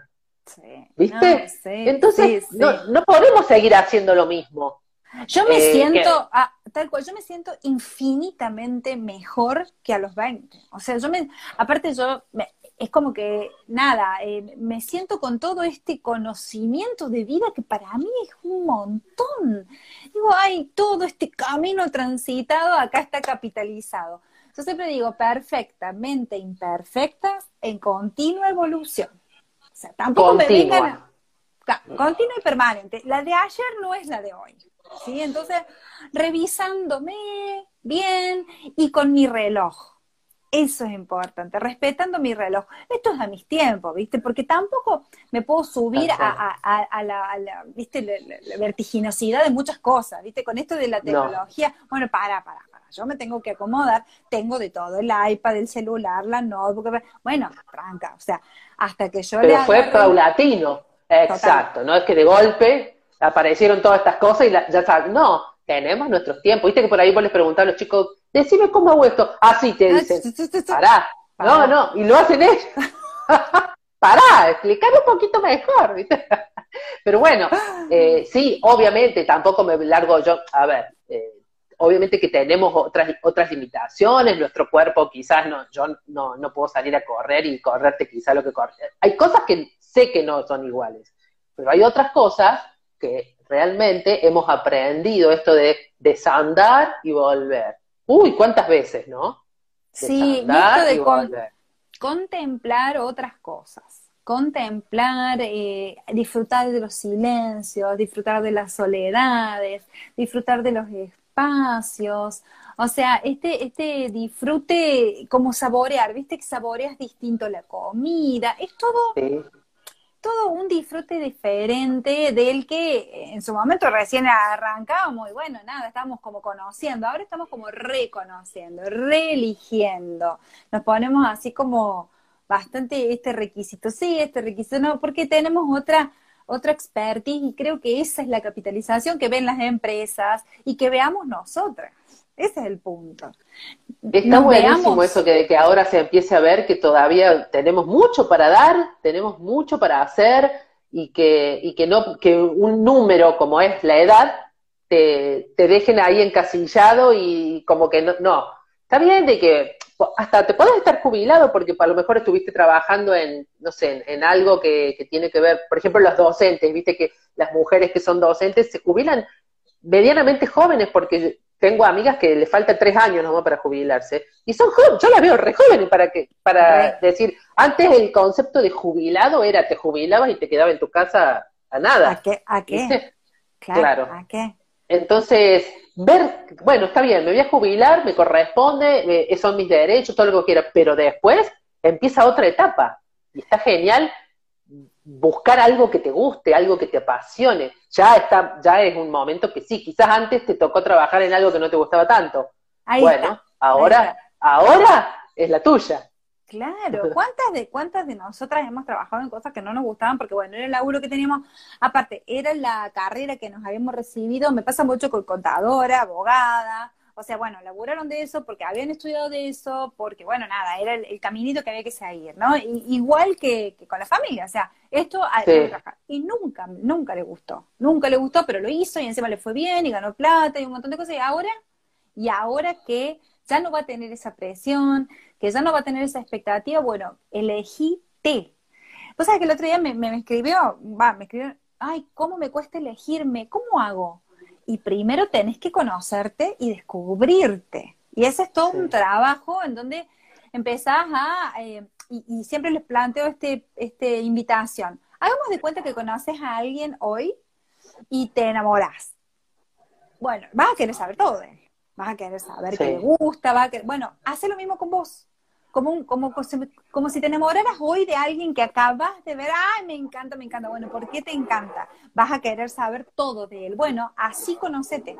¿Viste? Entonces, No, no podemos seguir haciendo lo mismo. Yo me eh, siento, tal cual, yo me siento infinitamente mejor que a los 20. O sea, yo me, aparte yo, es como que, nada, eh, me siento con todo este conocimiento de vida que para mí es un montón. Digo, hay todo este camino transitado, acá está capitalizado. Yo siempre digo, perfectamente imperfectas en continua evolución. O sea, tampoco me vengan continua y permanente. La de ayer no es la de hoy. ¿Sí? Entonces, revisándome bien y con mi reloj. Eso es importante, respetando mi reloj. Esto es a mis tiempos, ¿viste? Porque tampoco me puedo subir a, la, ¿viste? La, vertiginosidad de muchas cosas, ¿viste? Con esto de la tecnología, bueno, para, para, para, yo me tengo que acomodar, tengo de todo, el iPad, el celular, la notebook, bueno, tranca, o sea, hasta que yo Pero fue paulatino, exacto, no es que de golpe aparecieron todas estas cosas y ya sabes, no, tenemos nuestros tiempos, viste que por ahí vos les preguntás a los chicos, decime cómo hago esto. Así te dicen, pará. No, no, y lo hacen ellos. *laughs* pará, explicar un poquito mejor, ¿viste? *laughs* Pero bueno, eh, sí, obviamente, tampoco me largo yo, a ver, eh, obviamente que tenemos otras, otras limitaciones, nuestro cuerpo quizás no, yo no, no puedo salir a correr y correrte quizás lo que corre. Hay cosas que sé que no son iguales, pero hay otras cosas que realmente hemos aprendido esto de desandar y volver. Uy, ¿cuántas veces, no? sí, esto de contemplar otras cosas, contemplar, eh, disfrutar de los silencios, disfrutar de las soledades, disfrutar de los espacios, o sea, este, este disfrute como saborear, viste que saboreas distinto la comida, es todo, todo un disfrute diferente del que en su momento recién arrancábamos y bueno, nada, estábamos como conociendo, ahora estamos como reconociendo, reeligiendo, nos ponemos así como bastante este requisito, sí, este requisito, no, porque tenemos otra otra expertise y creo que esa es la capitalización que ven las empresas y que veamos nosotras. Ese es el punto. Está buenísimo eso que, que ahora se empiece a ver que todavía tenemos mucho para dar, tenemos mucho para hacer y que, y que no, que un número como es la edad te, te dejen ahí encasillado y como que no, no. Está bien de que hasta te puedes estar jubilado porque a lo mejor estuviste trabajando en, no sé, en, algo que, que, tiene que ver, por ejemplo, los docentes, viste que las mujeres que son docentes se jubilan medianamente jóvenes porque tengo amigas que le falta tres años nomás para jubilarse, y son jóvenes, yo las veo re jóvenes para que, para decir, antes el concepto de jubilado era te jubilabas y te quedabas en tu casa a nada. ¿A qué? ¿A qué? Claro, ¿A qué? Entonces, ver, bueno, está bien, me voy a jubilar, me corresponde, son mis derechos, todo lo que quiera, pero después empieza otra etapa, y está genial buscar algo que te guste, algo que te apasione. Ya está, ya es un momento que sí, quizás antes te tocó trabajar en algo que no te gustaba tanto. bueno, ahora, ahora es la tuya. Claro, ¿cuántas de cuántas de nosotras hemos trabajado en cosas que no nos gustaban? Porque bueno, era el laburo que teníamos, aparte, era la carrera que nos habíamos recibido, me pasa mucho con contadora, abogada, o sea, bueno, laburaron de eso porque habían estudiado de eso, porque, bueno, nada, era el, caminito que había que seguir, ¿no? igual que, con la familia, o sea, esto Y nunca, nunca le gustó, nunca le gustó, pero lo hizo y encima le fue bien y ganó plata y un montón de cosas. Y ahora, y ahora que ya no va a tener esa presión, que ya no va a tener esa expectativa, bueno, elegíte. Vos sabés que el otro día me, me escribió, va, me escribió, ay, ¿cómo me cuesta elegirme? ¿Cómo hago? Y primero tenés que conocerte y descubrirte. Y ese es todo un trabajo en donde empezás a, eh, y, siempre les planteo este, este invitación, hagamos de cuenta que conoces a alguien hoy y te enamorás. Bueno, vas a querer saber todo de él, vas a querer saber qué le gusta, va a querer, bueno, hace lo mismo con vos como, como, como si te enamoraras hoy de alguien que acabas de ver, ay, me encanta, me encanta. Bueno, ¿por qué te encanta? Vas a querer saber todo de él. Bueno, así conocete.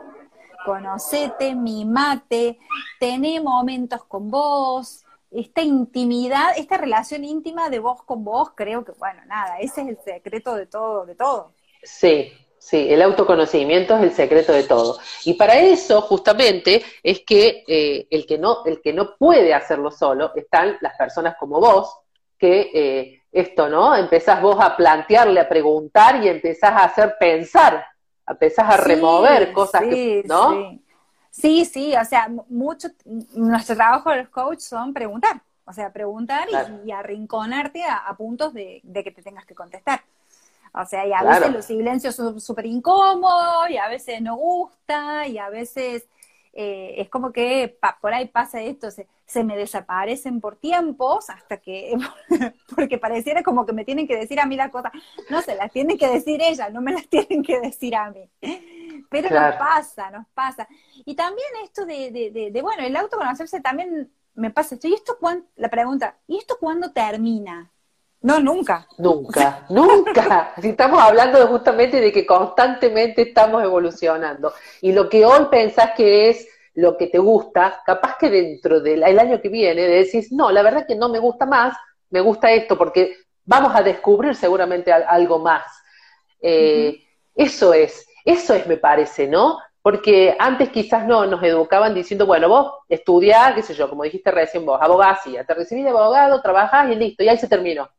Conocete, mimate, tené momentos con vos, esta intimidad, esta relación íntima de vos con vos, creo que, bueno, nada, ese es el secreto de todo, de todo. Sí, Sí, el autoconocimiento es el secreto de todo. Y para eso, justamente, es que eh, el que no, el que no puede hacerlo solo, están las personas como vos, que eh, esto, ¿no? Empezás vos a plantearle, a preguntar y empezás a hacer pensar, empezás a remover cosas que, ¿no? Sí. sí, sí, o sea, mucho, nuestro trabajo de los coaches son preguntar, o sea, preguntar y, arrinconarte a, puntos de que te tengas que contestar. O sea, y a veces los silencios son súper incómodos, y a veces no gusta, y a veces eh, es como que por ahí pasa esto, se me desaparecen por tiempos hasta que, *laughs* porque pareciera como que me tienen que decir a mí la cosa, no se las tienen que decir ella, no me las *laughs* tienen que decir a mí. Pero nos pasa, nos pasa. Y también esto de, de, de, bueno, el autoconocerse también me pasa esto. ¿Y esto cuándo, la pregunta, ¿y esto cuándo termina? No, nunca. Nunca, nunca. *laughs* Si estamos hablando justamente de que constantemente estamos evolucionando. Y lo que hoy pensás que es lo que te gusta, capaz que dentro del año que viene decís, no, la verdad que no me gusta más, me gusta esto, porque vamos a descubrir seguramente algo más. Eh, eso es, eso es, me parece, ¿no? Porque antes quizás no nos educaban diciendo, bueno, vos estudiás, qué sé yo, como dijiste recién vos, abogacía, te recibís de abogado, trabajás y listo, y ahí se terminó.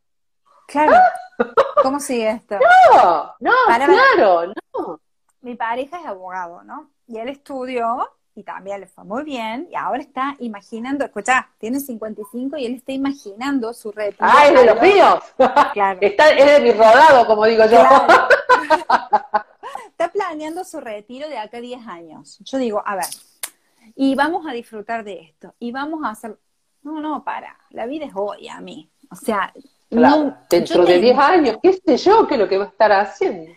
Claro. *laughs* ¿Cómo sigue esto? No, no, claro, no. Mi pareja es abogado, ¿no? Y él estudió y también le fue muy bien, y ahora está imaginando, escucha, tiene 55 y él está imaginando su retiro. ¡Ah, es de los míos! Claro. *laughs* Está, es de mi rodado, como digo yo. *laughs* está planeando su retiro de acá a 10 años. Yo digo, a ver, y vamos a disfrutar de esto, y vamos a hacer... No, no, para, la vida es hoy a mí. O sea, dentro de 10 años, qué sé yo, qué es lo que va a estar haciendo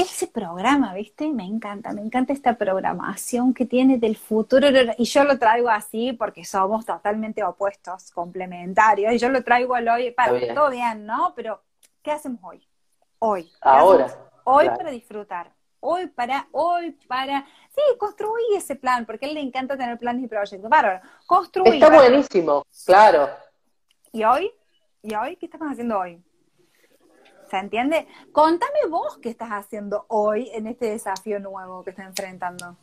ese programa, ¿viste? Me encanta, me encanta esta programación que tiene del futuro. Y yo lo traigo así porque somos totalmente opuestos, complementarios. Y yo lo traigo al hoy, para todo bien, ¿no? Pero, ¿qué hacemos hoy? Hoy. Ahora. Hoy para disfrutar. Hoy para, hoy para, sí, construir ese plan, porque a él le encanta tener planes y proyectos. Bárbaro, construir. Está buenísimo, claro. ¿Y hoy? ¿Y hoy? ¿Qué estamos haciendo hoy? ¿Se entiende? Contame vos qué estás haciendo hoy en este desafío nuevo que estás enfrentando.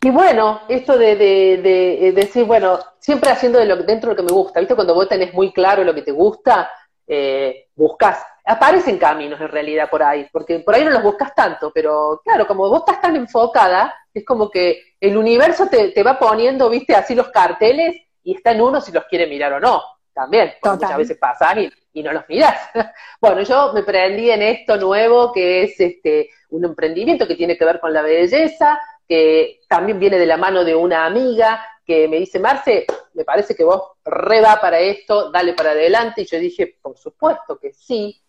Y bueno, esto de, de, decir, bueno, siempre haciendo de lo, dentro de lo que me gusta, ¿viste? Cuando vos tenés muy claro lo que te gusta, eh, buscas, aparecen caminos en realidad por ahí, porque por ahí no los buscas tanto, pero claro, como vos estás tan enfocada, es como que el universo te va poniendo, viste, así los carteles y está en uno si los quiere mirar o no también, muchas veces pasan y, no los miras. *laughs* bueno, yo me prendí en esto nuevo que es este un emprendimiento que tiene que ver con la belleza, que también viene de la mano de una amiga que me dice, Marce, me parece que vos re va para esto, dale para adelante. Y yo dije, por supuesto que sí.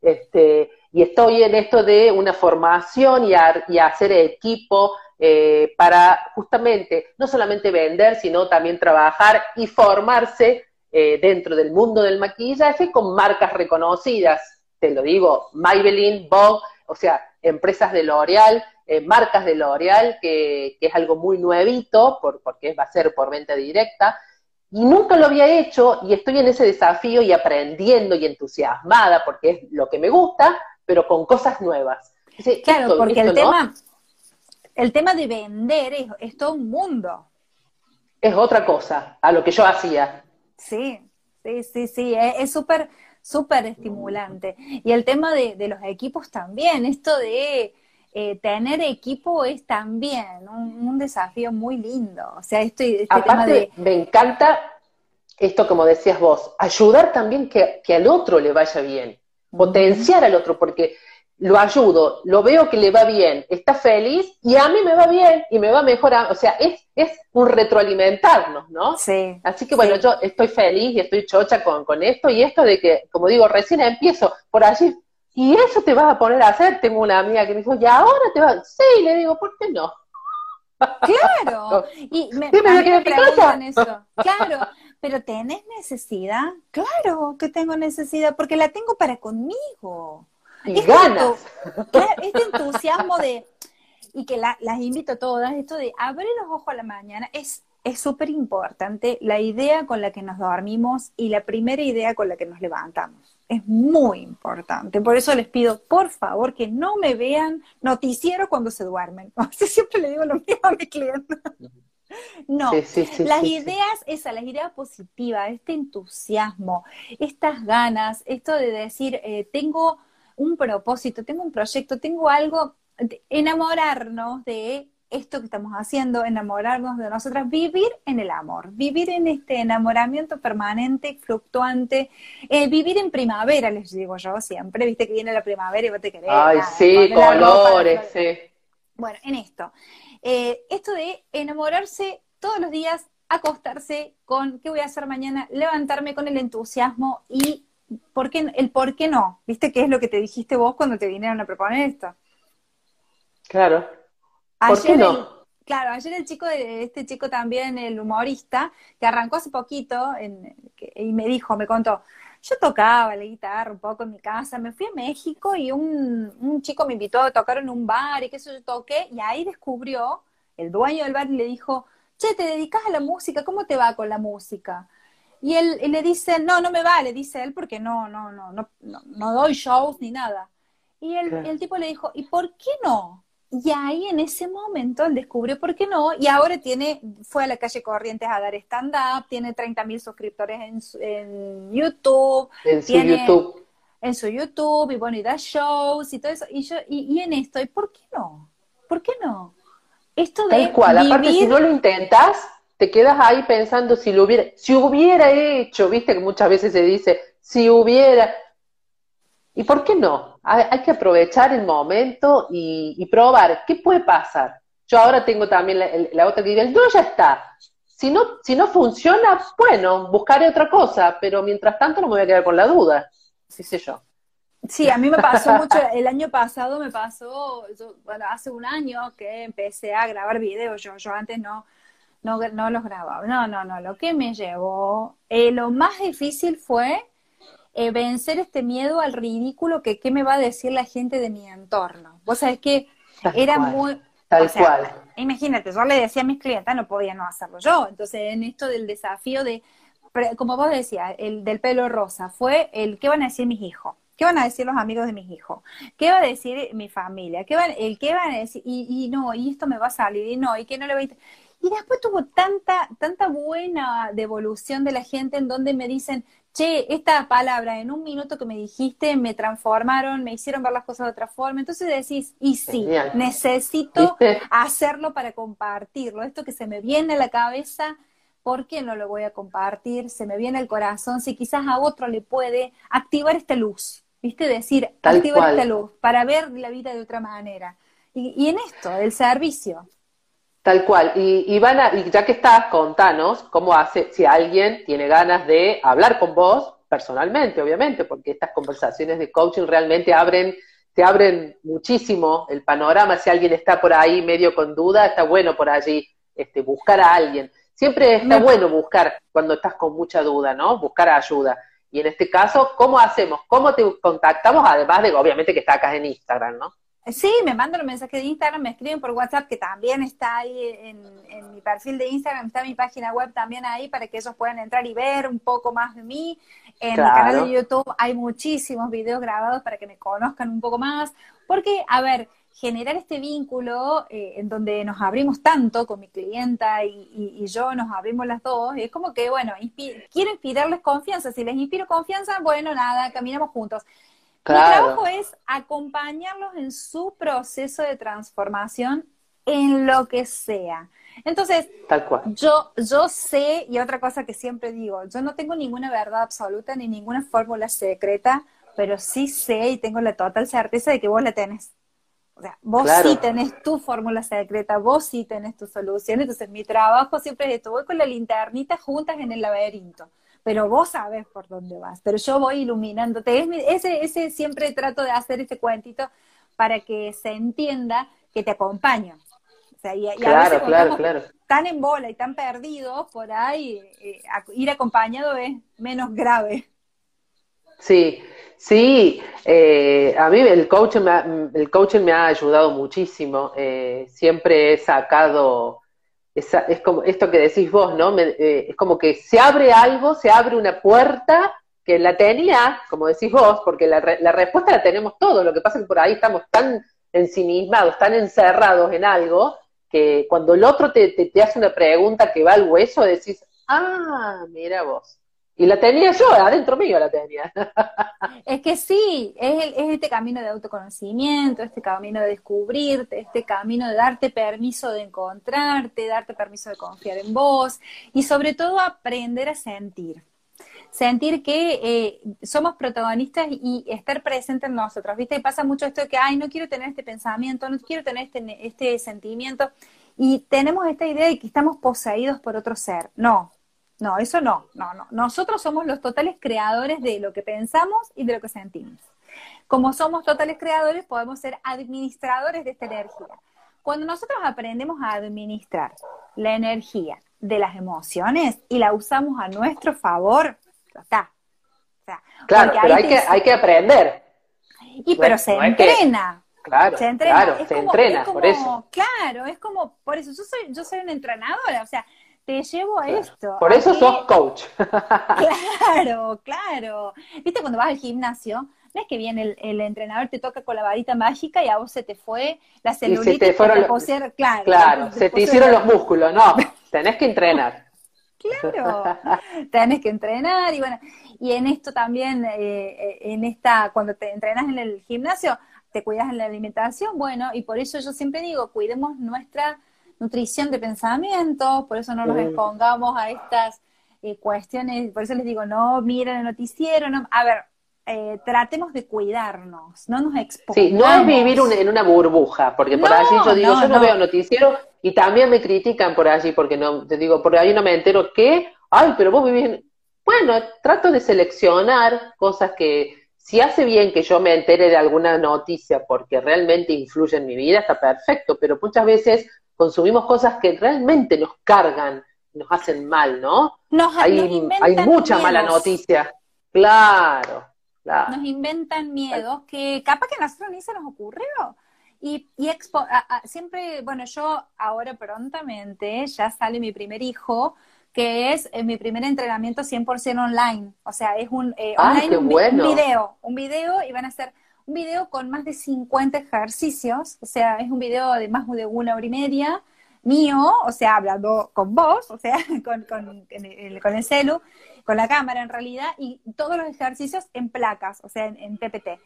Este, y estoy en esto de una formación y, hacer equipo eh, para justamente no solamente vender, sino también trabajar y formarse eh, dentro del mundo del maquillaje con marcas reconocidas, te lo digo, Maybelline, Vogue, o sea, empresas de L'Oreal, eh, marcas de L'Oreal, que, es algo muy nuevito, por, porque va a ser por venta directa, y nunca lo había hecho y estoy en ese desafío y aprendiendo y entusiasmada porque es lo que me gusta, pero con cosas nuevas. claro, porque el, tema, el tema de vender es, es, todo un mundo. Es otra cosa a lo que yo hacía. Sí, sí, sí, sí, es súper, súper estimulante. Y el tema de, los equipos también, esto de eh, tener equipo es también un, desafío muy lindo. O sea, esto, este tema de... me encanta esto como decías vos, ayudar también que, que al otro le vaya bien, potenciar al otro, porque lo ayudo, lo veo que le va bien, está feliz y a mí me va bien y me va mejor. o sea, es, es un retroalimentarnos, ¿no? Sí. Así que bueno, yo estoy feliz y estoy chocha con, con esto y esto de que, como digo, recién empiezo por allí. ¿Y eso te vas a poner a hacer? Tengo una amiga que me dijo, ¿y ahora te vas? Sí, le digo, ¿por qué no? Claro. *laughs* Y me, me preguntan eso. Claro. Pero ¿tenés necesidad? Claro que tengo necesidad, porque la tengo para conmigo. Y este ganas. este entusiasmo de, y que las invito a todas, esto de abrir los ojos a la mañana, es es súper importante la idea con la que nos dormimos y la primera idea con la que nos levantamos. Es muy importante. Por eso les pido, por favor, que no me vean noticiero cuando se duermen. *laughs* Siempre le digo lo mismo a mi cliente. No, las ideas, esas, las ideas positivas, este entusiasmo, estas ganas, esto de decir, eh, tengo un propósito, tengo un proyecto, tengo algo, enamorarnos de esto que estamos haciendo, enamorarnos de nosotras, vivir en el amor, vivir en este enamoramiento permanente, fluctuante, eh, vivir en primavera, les digo yo siempre, viste que viene la primavera y vos te querés. Ay, sí, colores, sí. Bueno, en esto. Eh, esto de enamorarse todos los días acostarse con qué voy a hacer mañana, levantarme con el entusiasmo y ¿por qué, el por qué no. ¿Viste qué es lo que te dijiste vos cuando te vinieron a proponer esto? Claro. ¿Por qué no? claro, ayer el chico, este chico también, el humorista, que arrancó hace poquito y me dijo, me contó, yo tocaba la guitarra un poco en mi casa, me fui a México y un, chico me invitó a tocar en un bar y que eso yo toqué y ahí descubrió, el dueño del bar le dijo, che, te dedicas a la música, ¿cómo te va con la música? Y él, le dice, no, no me va, le dice él, porque no, no, no, no, no, doy shows ni nada. Y el tipo le dijo, ¿y por qué no? Y ahí en ese momento él descubrió por qué no, y ahora tiene, fue a la calle Corrientes a dar stand-up, tiene 30 mil suscriptores en, en YouTube. En su YouTube. En su YouTube, y bueno, y da shows y todo eso. Y yo, y, en esto, ¿y por qué no? ¿Por qué no? Esto de Tal cual, aparte si no lo intentas, te quedas ahí pensando si lo hubiera, si hubiera hecho, viste que muchas veces se dice, si hubiera, ¿y por qué no? hay, que aprovechar el momento y, probar qué puede pasar. Yo ahora tengo también la, otra que dice, no, ya está. Si no, si no funciona, bueno, buscaré otra cosa, pero mientras tanto no me voy a quedar con la duda. Sí sé yo. Sí, a mí me pasó *laughs* mucho, el año pasado me pasó, bueno, hace un año que empecé a grabar videos, yo, yo antes no, no, no los grababa, no, no, no, lo que me llevó, eh, lo más difícil fue eh, vencer este miedo al ridículo que qué me va a decir la gente de mi entorno. Vos sabés que era muy... Tal cual. Imagínate, yo le decía a mis clientes, no podía no hacerlo yo. Entonces, en esto del desafío de, como vos decías, el del pelo rosa, fue el qué van a decir mis hijos. ¿Qué van a decir los amigos de mis hijos? ¿Qué va a decir mi familia? ¿Qué van, el qué van a decir? Y, y no, y esto me va a salir, y no, y que no le va a... Y después tuvo tanta, tanta buena devolución de la gente en donde me dicen, che, esta palabra en un minuto que me dijiste me transformaron, me hicieron ver las cosas de otra forma. Entonces decís, y sí, necesito hacerlo para compartirlo. Esto que se me viene a la cabeza, ¿por qué no lo voy a compartir? Se me viene al corazón, si quizás a otro le puede activar esta luz, ¿viste? Decir, activar esta luz para ver la vida de otra manera. Y, y en esto, el servicio. Tal cual. Y, y, van y ya que estás, contanos cómo hace, si alguien tiene ganas de hablar con vos personalmente, obviamente, porque estas conversaciones de coaching realmente abren, te abren muchísimo el panorama. Si alguien está por ahí medio con duda, está bueno por allí este, buscar a alguien. Siempre está bueno buscar cuando estás con mucha duda, ¿no? Buscar ayuda. Y en este caso, ¿cómo hacemos? ¿Cómo te contactamos? Además de, obviamente, que está acá en Instagram, ¿no? Sí, me mandan un mensaje de Instagram, me escriben por WhatsApp, que también está ahí en, mi perfil de Instagram, está mi página web también ahí para que ellos puedan entrar y ver un poco más de mí. En mi canal de YouTube hay muchísimos videos grabados para que me conozcan un poco más, porque, a ver, generar este vínculo eh, en donde nos abrimos tanto con mi clienta y, yo, nos abrimos las dos, es como que, bueno, quiero inspirarles confianza, si les inspiro confianza, bueno, nada, caminamos juntos. Mi trabajo es acompañarlos en su proceso de transformación en lo que sea. Entonces, Tal cual. Yo, yo sé, y otra cosa que siempre digo, yo no tengo ninguna verdad absoluta ni ninguna fórmula secreta, pero sí sé y tengo la total certeza de que vos la tenés. O sea, vos sí tenés tu fórmula secreta, vos sí tenés tu solución. Entonces, mi trabajo siempre es esto, voy con la linternita juntas en el laberinto pero vos sabes por dónde vas, pero yo voy iluminándote. ese, ese siempre trato de hacer ese cuentito para que se entienda que te acompaño. O sea, y, claro, claro, claro. tan en bola y tan perdidos por ahí, eh, ir acompañado es menos grave. Sí, sí, eh, a mí el coaching me ha, el coaching me ha ayudado muchísimo. Eh, siempre he sacado es como esto que decís vos, ¿no? Eh, es como que se abre algo, se abre una puerta que la tenía, como decís vos, porque la, la respuesta la tenemos todos, lo que pasa es que por ahí estamos tan ensimismados, tan encerrados en algo, que cuando el otro te, te hace una pregunta que va al hueso, decís, ah, mira vos. Y la tenía yo, adentro mío la tenía. Es que sí, es, es, este camino de autoconocimiento, este camino de descubrirte, este camino de darte permiso de encontrarte, darte permiso de confiar en vos y sobre todo aprender a sentir. Sentir que eh, somos protagonistas y estar presentes en nosotros. ¿Viste? Pasa mucho esto de que, ay, no quiero tener este pensamiento, no quiero tener este, este sentimiento. Y tenemos esta idea de que estamos poseídos por otro ser. No, no, eso no, no, no. Nosotros somos los totales creadores de lo que pensamos y de lo que sentimos. Como somos totales creadores, podemos ser administradores de esta energía. Cuando nosotros aprendemos a administrar la energía de las emociones y la usamos a nuestro favor, ya está. claro, pero hay que, hay que aprender. Y pero se entrena. Claro, se entrena, claro, se entrena, por eso. Claro, es como, por eso, yo soy, yo soy una entrenadora, o sea, te llevo a esto. Por eso sos coach. *laughs* *laughs* claro, claro. ¿Viste cuando vas al gimnasio? No es que viene el, entrenador, te toca con la varita mágica y a vos se te fue la celulitis. se te fueron *laughs* claro, claro se te hicieron los músculos. No, tenés que entrenar. claro, tenés que entrenar y bueno, y en esto también, eh, eh, en esta, cuando te entrenas en el gimnasio, te cuidas en la alimentación, bueno, y por eso yo siempre digo, cuidemos nuestra nutrición de pensamiento, por eso no nos expongamos a estas eh, cuestiones, por eso les digo, no miren el noticiero, no, a ver, eh, tratemos de cuidarnos, no nos expongamos. Sí, no es vivir en una burbuja, porque por allí yo digo, yo no, veo noticiero y también me critican por allí, porque no, te digo, por ahí no me entero que, ay, pero vos vivís en... Bueno, trato de seleccionar cosas que si hace bien que yo me entere de alguna noticia porque realmente influye en mi vida, está perfecto, pero muchas veces consumimos cosas que realmente nos cargan, nos hacen mal, ¿no? Nos, hay, hay mucha mala noticia. Claro, claro. Nos inventan miedos que capaz que a nosotros ni se nos ocurrió. Y, y siempre, bueno, yo ahora prontamente ya sale mi primer hijo, que es eh, mi primer entrenamiento 100% online. O sea, es un, eh, online, un, video, un video y van a ser un video con más de 50 ejercicios, o sea, es un video de más de una hora y media mío, o sea, hablando con vos, o sea, *laughs* con, el, con el celu, con la cámara en realidad, y todos los ejercicios en placas, o sea, en, en PPT.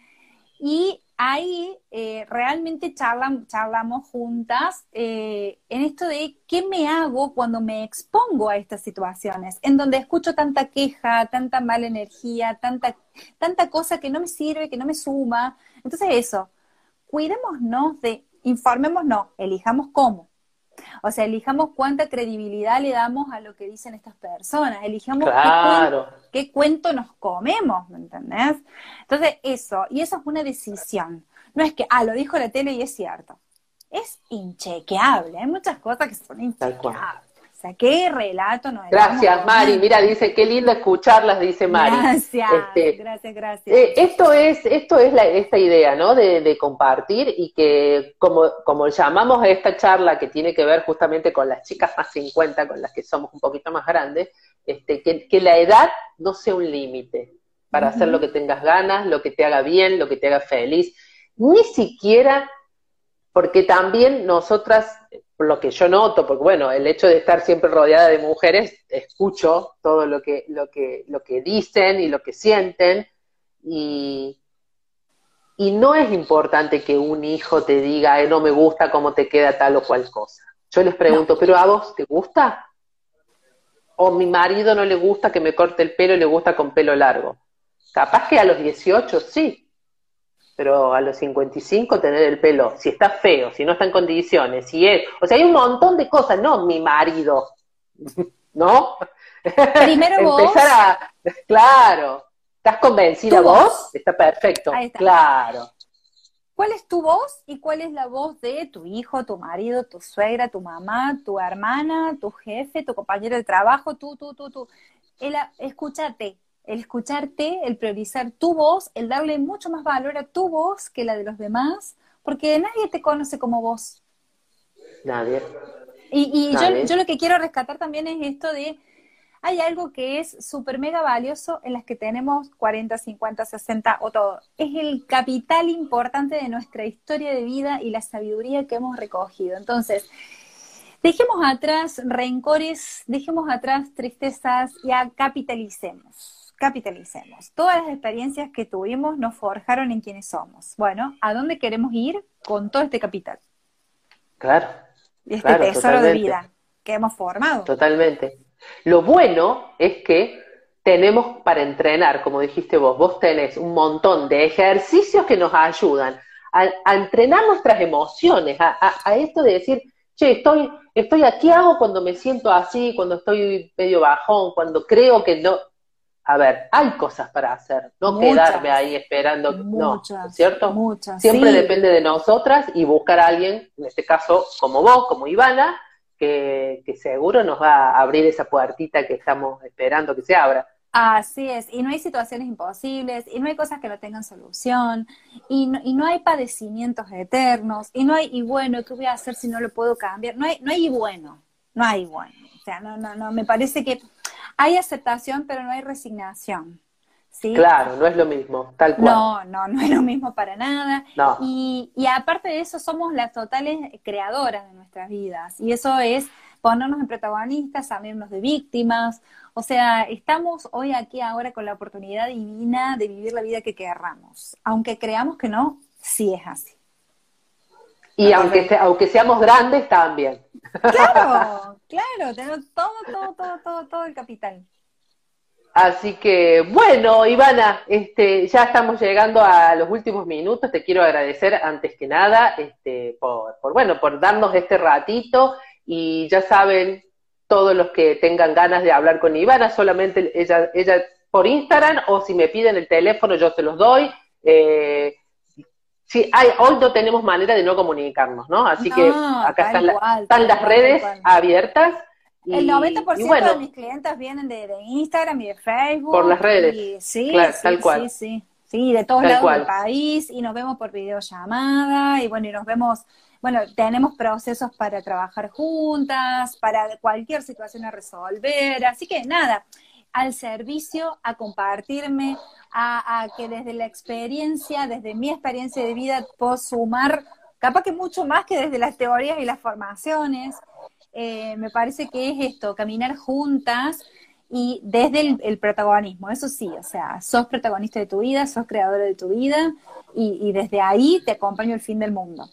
Y ahí eh, realmente charlamos juntas eh, en esto de qué me hago cuando me expongo a estas situaciones, en donde escucho tanta queja, tanta mala energía, tanta, tanta cosa que no me sirve, que no me suma. Entonces eso, cuidémonos de, informémonos, elijamos cómo. O sea, elijamos cuánta credibilidad le damos a lo que dicen estas personas, elijamos qué, cuento, nos comemos, ¿me entendés? Entonces, eso, y eso es una decisión. No es que, ah, lo dijo la tele y es cierto. Es inchequeable, hay muchas cosas que son inchequeables. O sea, qué relato no Gracias, Mari. Mira, dice, qué lindo escucharlas, dice Mari. Gracias, este, gracias, gracias. Eh, esto es, esto es la, esta idea, ¿no? De, compartir y que como, como llamamos a esta charla que tiene que ver justamente con las chicas más 50, con las que somos un poquito más grandes, este, que, la edad no sea un límite para hacer lo que tengas ganas, lo que te haga bien, lo que te haga feliz. Ni siquiera porque también nosotras lo que yo noto, porque bueno, el hecho de estar siempre rodeada de mujeres, escucho todo lo que, lo que, lo que dicen y lo que sienten, y, y no es importante que un hijo te diga, no me gusta cómo te queda tal o cual cosa. Yo les pregunto, ¿pero a vos te gusta? ¿O mi marido no le gusta que me corte el pelo y le gusta con pelo largo? Capaz que a los 18 sí, pero a los 55 tener el pelo, si está feo, si no está en condiciones, si es, o sea, hay un montón de cosas, no mi marido, *laughs* ¿no? Primero *laughs* vos. Empezar a, claro, ¿estás convencida vos? Está perfecto, claro. ¿Cuál es tu voz y cuál es la voz de tu hijo, tu marido, tu suegra, tu mamá, tu hermana, tu jefe, tu compañero de trabajo, tú, tú, tú, tú? El, escúchate, el escucharte, el priorizar tu voz, el darle mucho más valor a tu voz que la de los demás, porque nadie te conoce como vos. Nadie. Y, Yo, yo, lo que quiero rescatar también es esto de, hay algo que es súper mega valioso en las que tenemos 40, 50, 60 o todo. Es el capital importante de nuestra historia de vida y la sabiduría que hemos recogido. Entonces, dejemos atrás rencores, dejemos atrás tristezas y capitalicemos capitalicemos. Todas las experiencias que tuvimos nos forjaron en quienes somos. Bueno, ¿a dónde queremos ir con todo este capital? Claro. este tesoro de vida que hemos formado. Totalmente. Lo bueno es que tenemos para entrenar, como dijiste vos, vos tenés un montón de ejercicios que nos ayudan a, entrenar nuestras emociones, a, esto de decir, che, estoy, estoy aquí, hago cuando me siento así, cuando estoy medio bajón, cuando creo que no, a ver, hay cosas para hacer, no quedarme ahí esperando, muchas, no, ¿cierto? Muchas, Siempre depende de nosotras y buscar a alguien, en este caso como vos, como Ivana, que, que seguro nos va a abrir esa puertita que estamos esperando que se abra. Así es, y no hay situaciones imposibles, y no hay cosas que no tengan solución, y no, y no hay padecimientos eternos, y no hay, y bueno, ¿qué voy a hacer si no lo puedo cambiar? No hay, no hay bueno, no hay bueno. O sea, no, no, no, me parece que hay aceptación, pero no hay resignación. ¿sí? Claro, no es lo mismo, tal cual. No, no, no es lo mismo para nada. Y, y aparte de eso, somos las totales creadoras de nuestras vidas. Y eso es ponernos en protagonistas, salirnos de víctimas. O sea, estamos hoy aquí ahora con la oportunidad divina de vivir la vida que querramos. Aunque creamos que no, sí es así. Y aunque, aunque seamos grandes, también. Claro, *laughs* claro, tenemos todo, todo, todo, todo, todo el capital. Así que, bueno, Ivana, este, ya estamos llegando a los últimos minutos. Te quiero agradecer antes que nada este, por, por, bueno, por darnos este ratito. Y ya saben, todos los que tengan ganas de hablar con Ivana, solamente ella, ella por Instagram o si me piden el teléfono, yo se los doy. Eh, Sí, hay, hoy no tenemos manera de no comunicarnos, ¿no? Así que acá están, las redes abiertas. el 90% de mis clientes vienen de, Instagram y de Facebook. Por las redes. sí, tal cual. Sí, sí, sí, de todos lados del país y nos vemos por videollamada y bueno, y nos vemos, bueno, tenemos procesos para trabajar juntas, para cualquier situación a resolver, así que nada, al servicio, a compartirme, a, que desde la experiencia, desde mi experiencia de vida, puedo sumar, capaz que mucho más que desde las teorías y las formaciones. Eh, me parece que es esto, caminar juntas y desde el, protagonismo, eso sí, o sea, sos protagonista de tu vida, sos creadora de tu vida y, y desde ahí te acompaño el fin del mundo.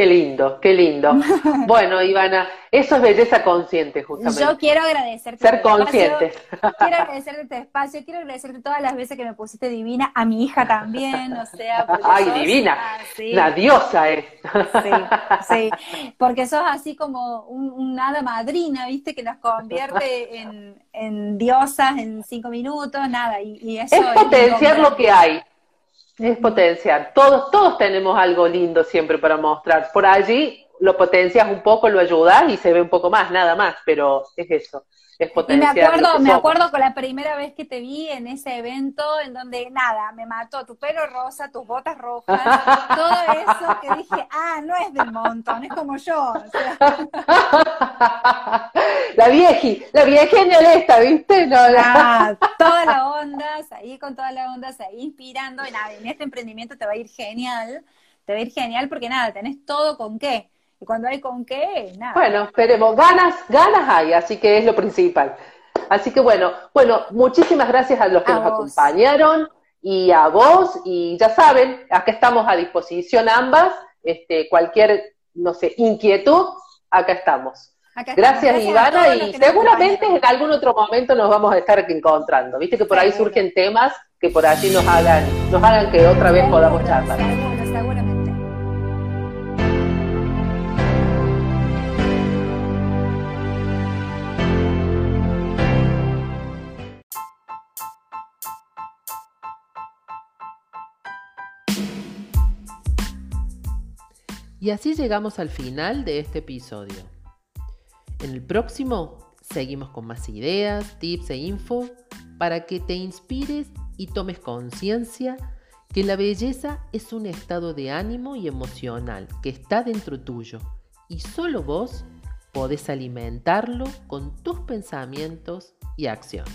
Qué lindo, qué lindo. *laughs* Bueno, Ivana, eso es belleza consciente, justamente. Yo quiero agradecerte. Ser conscientes. Quiero agradecerte este espacio, quiero agradecerte todas las veces que me pusiste divina, a mi hija también, o sea. *laughs* Ay, divina. La diosa es. Sí, *laughs* sí. Porque sos así como un, hada madrina, ¿viste? Que nos convierte en, en diosas en cinco minutos, nada. Y, eso es potenciar lo que hay. Es potenciar. Todos, todos tenemos algo lindo siempre para mostrar. Por allí lo potencias un poco, lo ayudas y se ve un poco más, nada más, pero es eso. Es potenciar. Y me acuerdo, me acuerdo con la primera vez que te vi en ese evento en donde nada, me mató tu pelo rosa, tus botas rojas, *laughs* todo eso que dije, ah, no es del montón, es como yo. *laughs* la vieji, la vieja esta, ¿viste? No, ah, toda la onda, ahí con toda la onda, ahí inspirando, nada, en este emprendimiento te va a ir genial, te va a ir genial porque nada, tenés todo con qué. Y cuando hay con qué, nada. Bueno, esperemos, ganas, ganas hay, así que es lo principal. Así que bueno, bueno, muchísimas gracias a los que nos acompañaron y a vos, y ya saben, acá estamos a disposición ambas, este, cualquier, no sé, inquietud, acá estamos. Gracias, Ivana, y seguramente en algún otro momento nos vamos a estar encontrando. Viste que por ahí surgen temas que por allí nos hagan, nos hagan que otra vez podamos charlar. Y así llegamos al final de este episodio. En el próximo seguimos con más ideas, tips e info para que te inspires y tomes conciencia que la belleza es un estado de ánimo y emocional que está dentro tuyo y solo vos podés alimentarlo con tus pensamientos y acciones.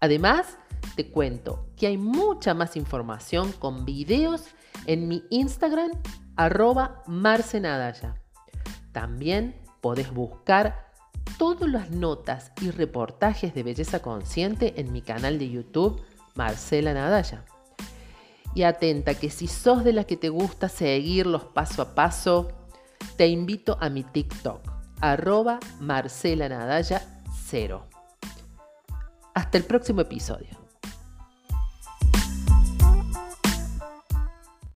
Además, te cuento que hay mucha más información con videos en mi Instagram arroba marcenadaya. También podés buscar todas las notas y reportajes de belleza consciente en mi canal de YouTube Marcela Nadaya. Y atenta que si sos de las que te gusta seguirlos paso a paso, te invito a mi TikTok, arroba Marcela Nadaya 0. Hasta el próximo episodio.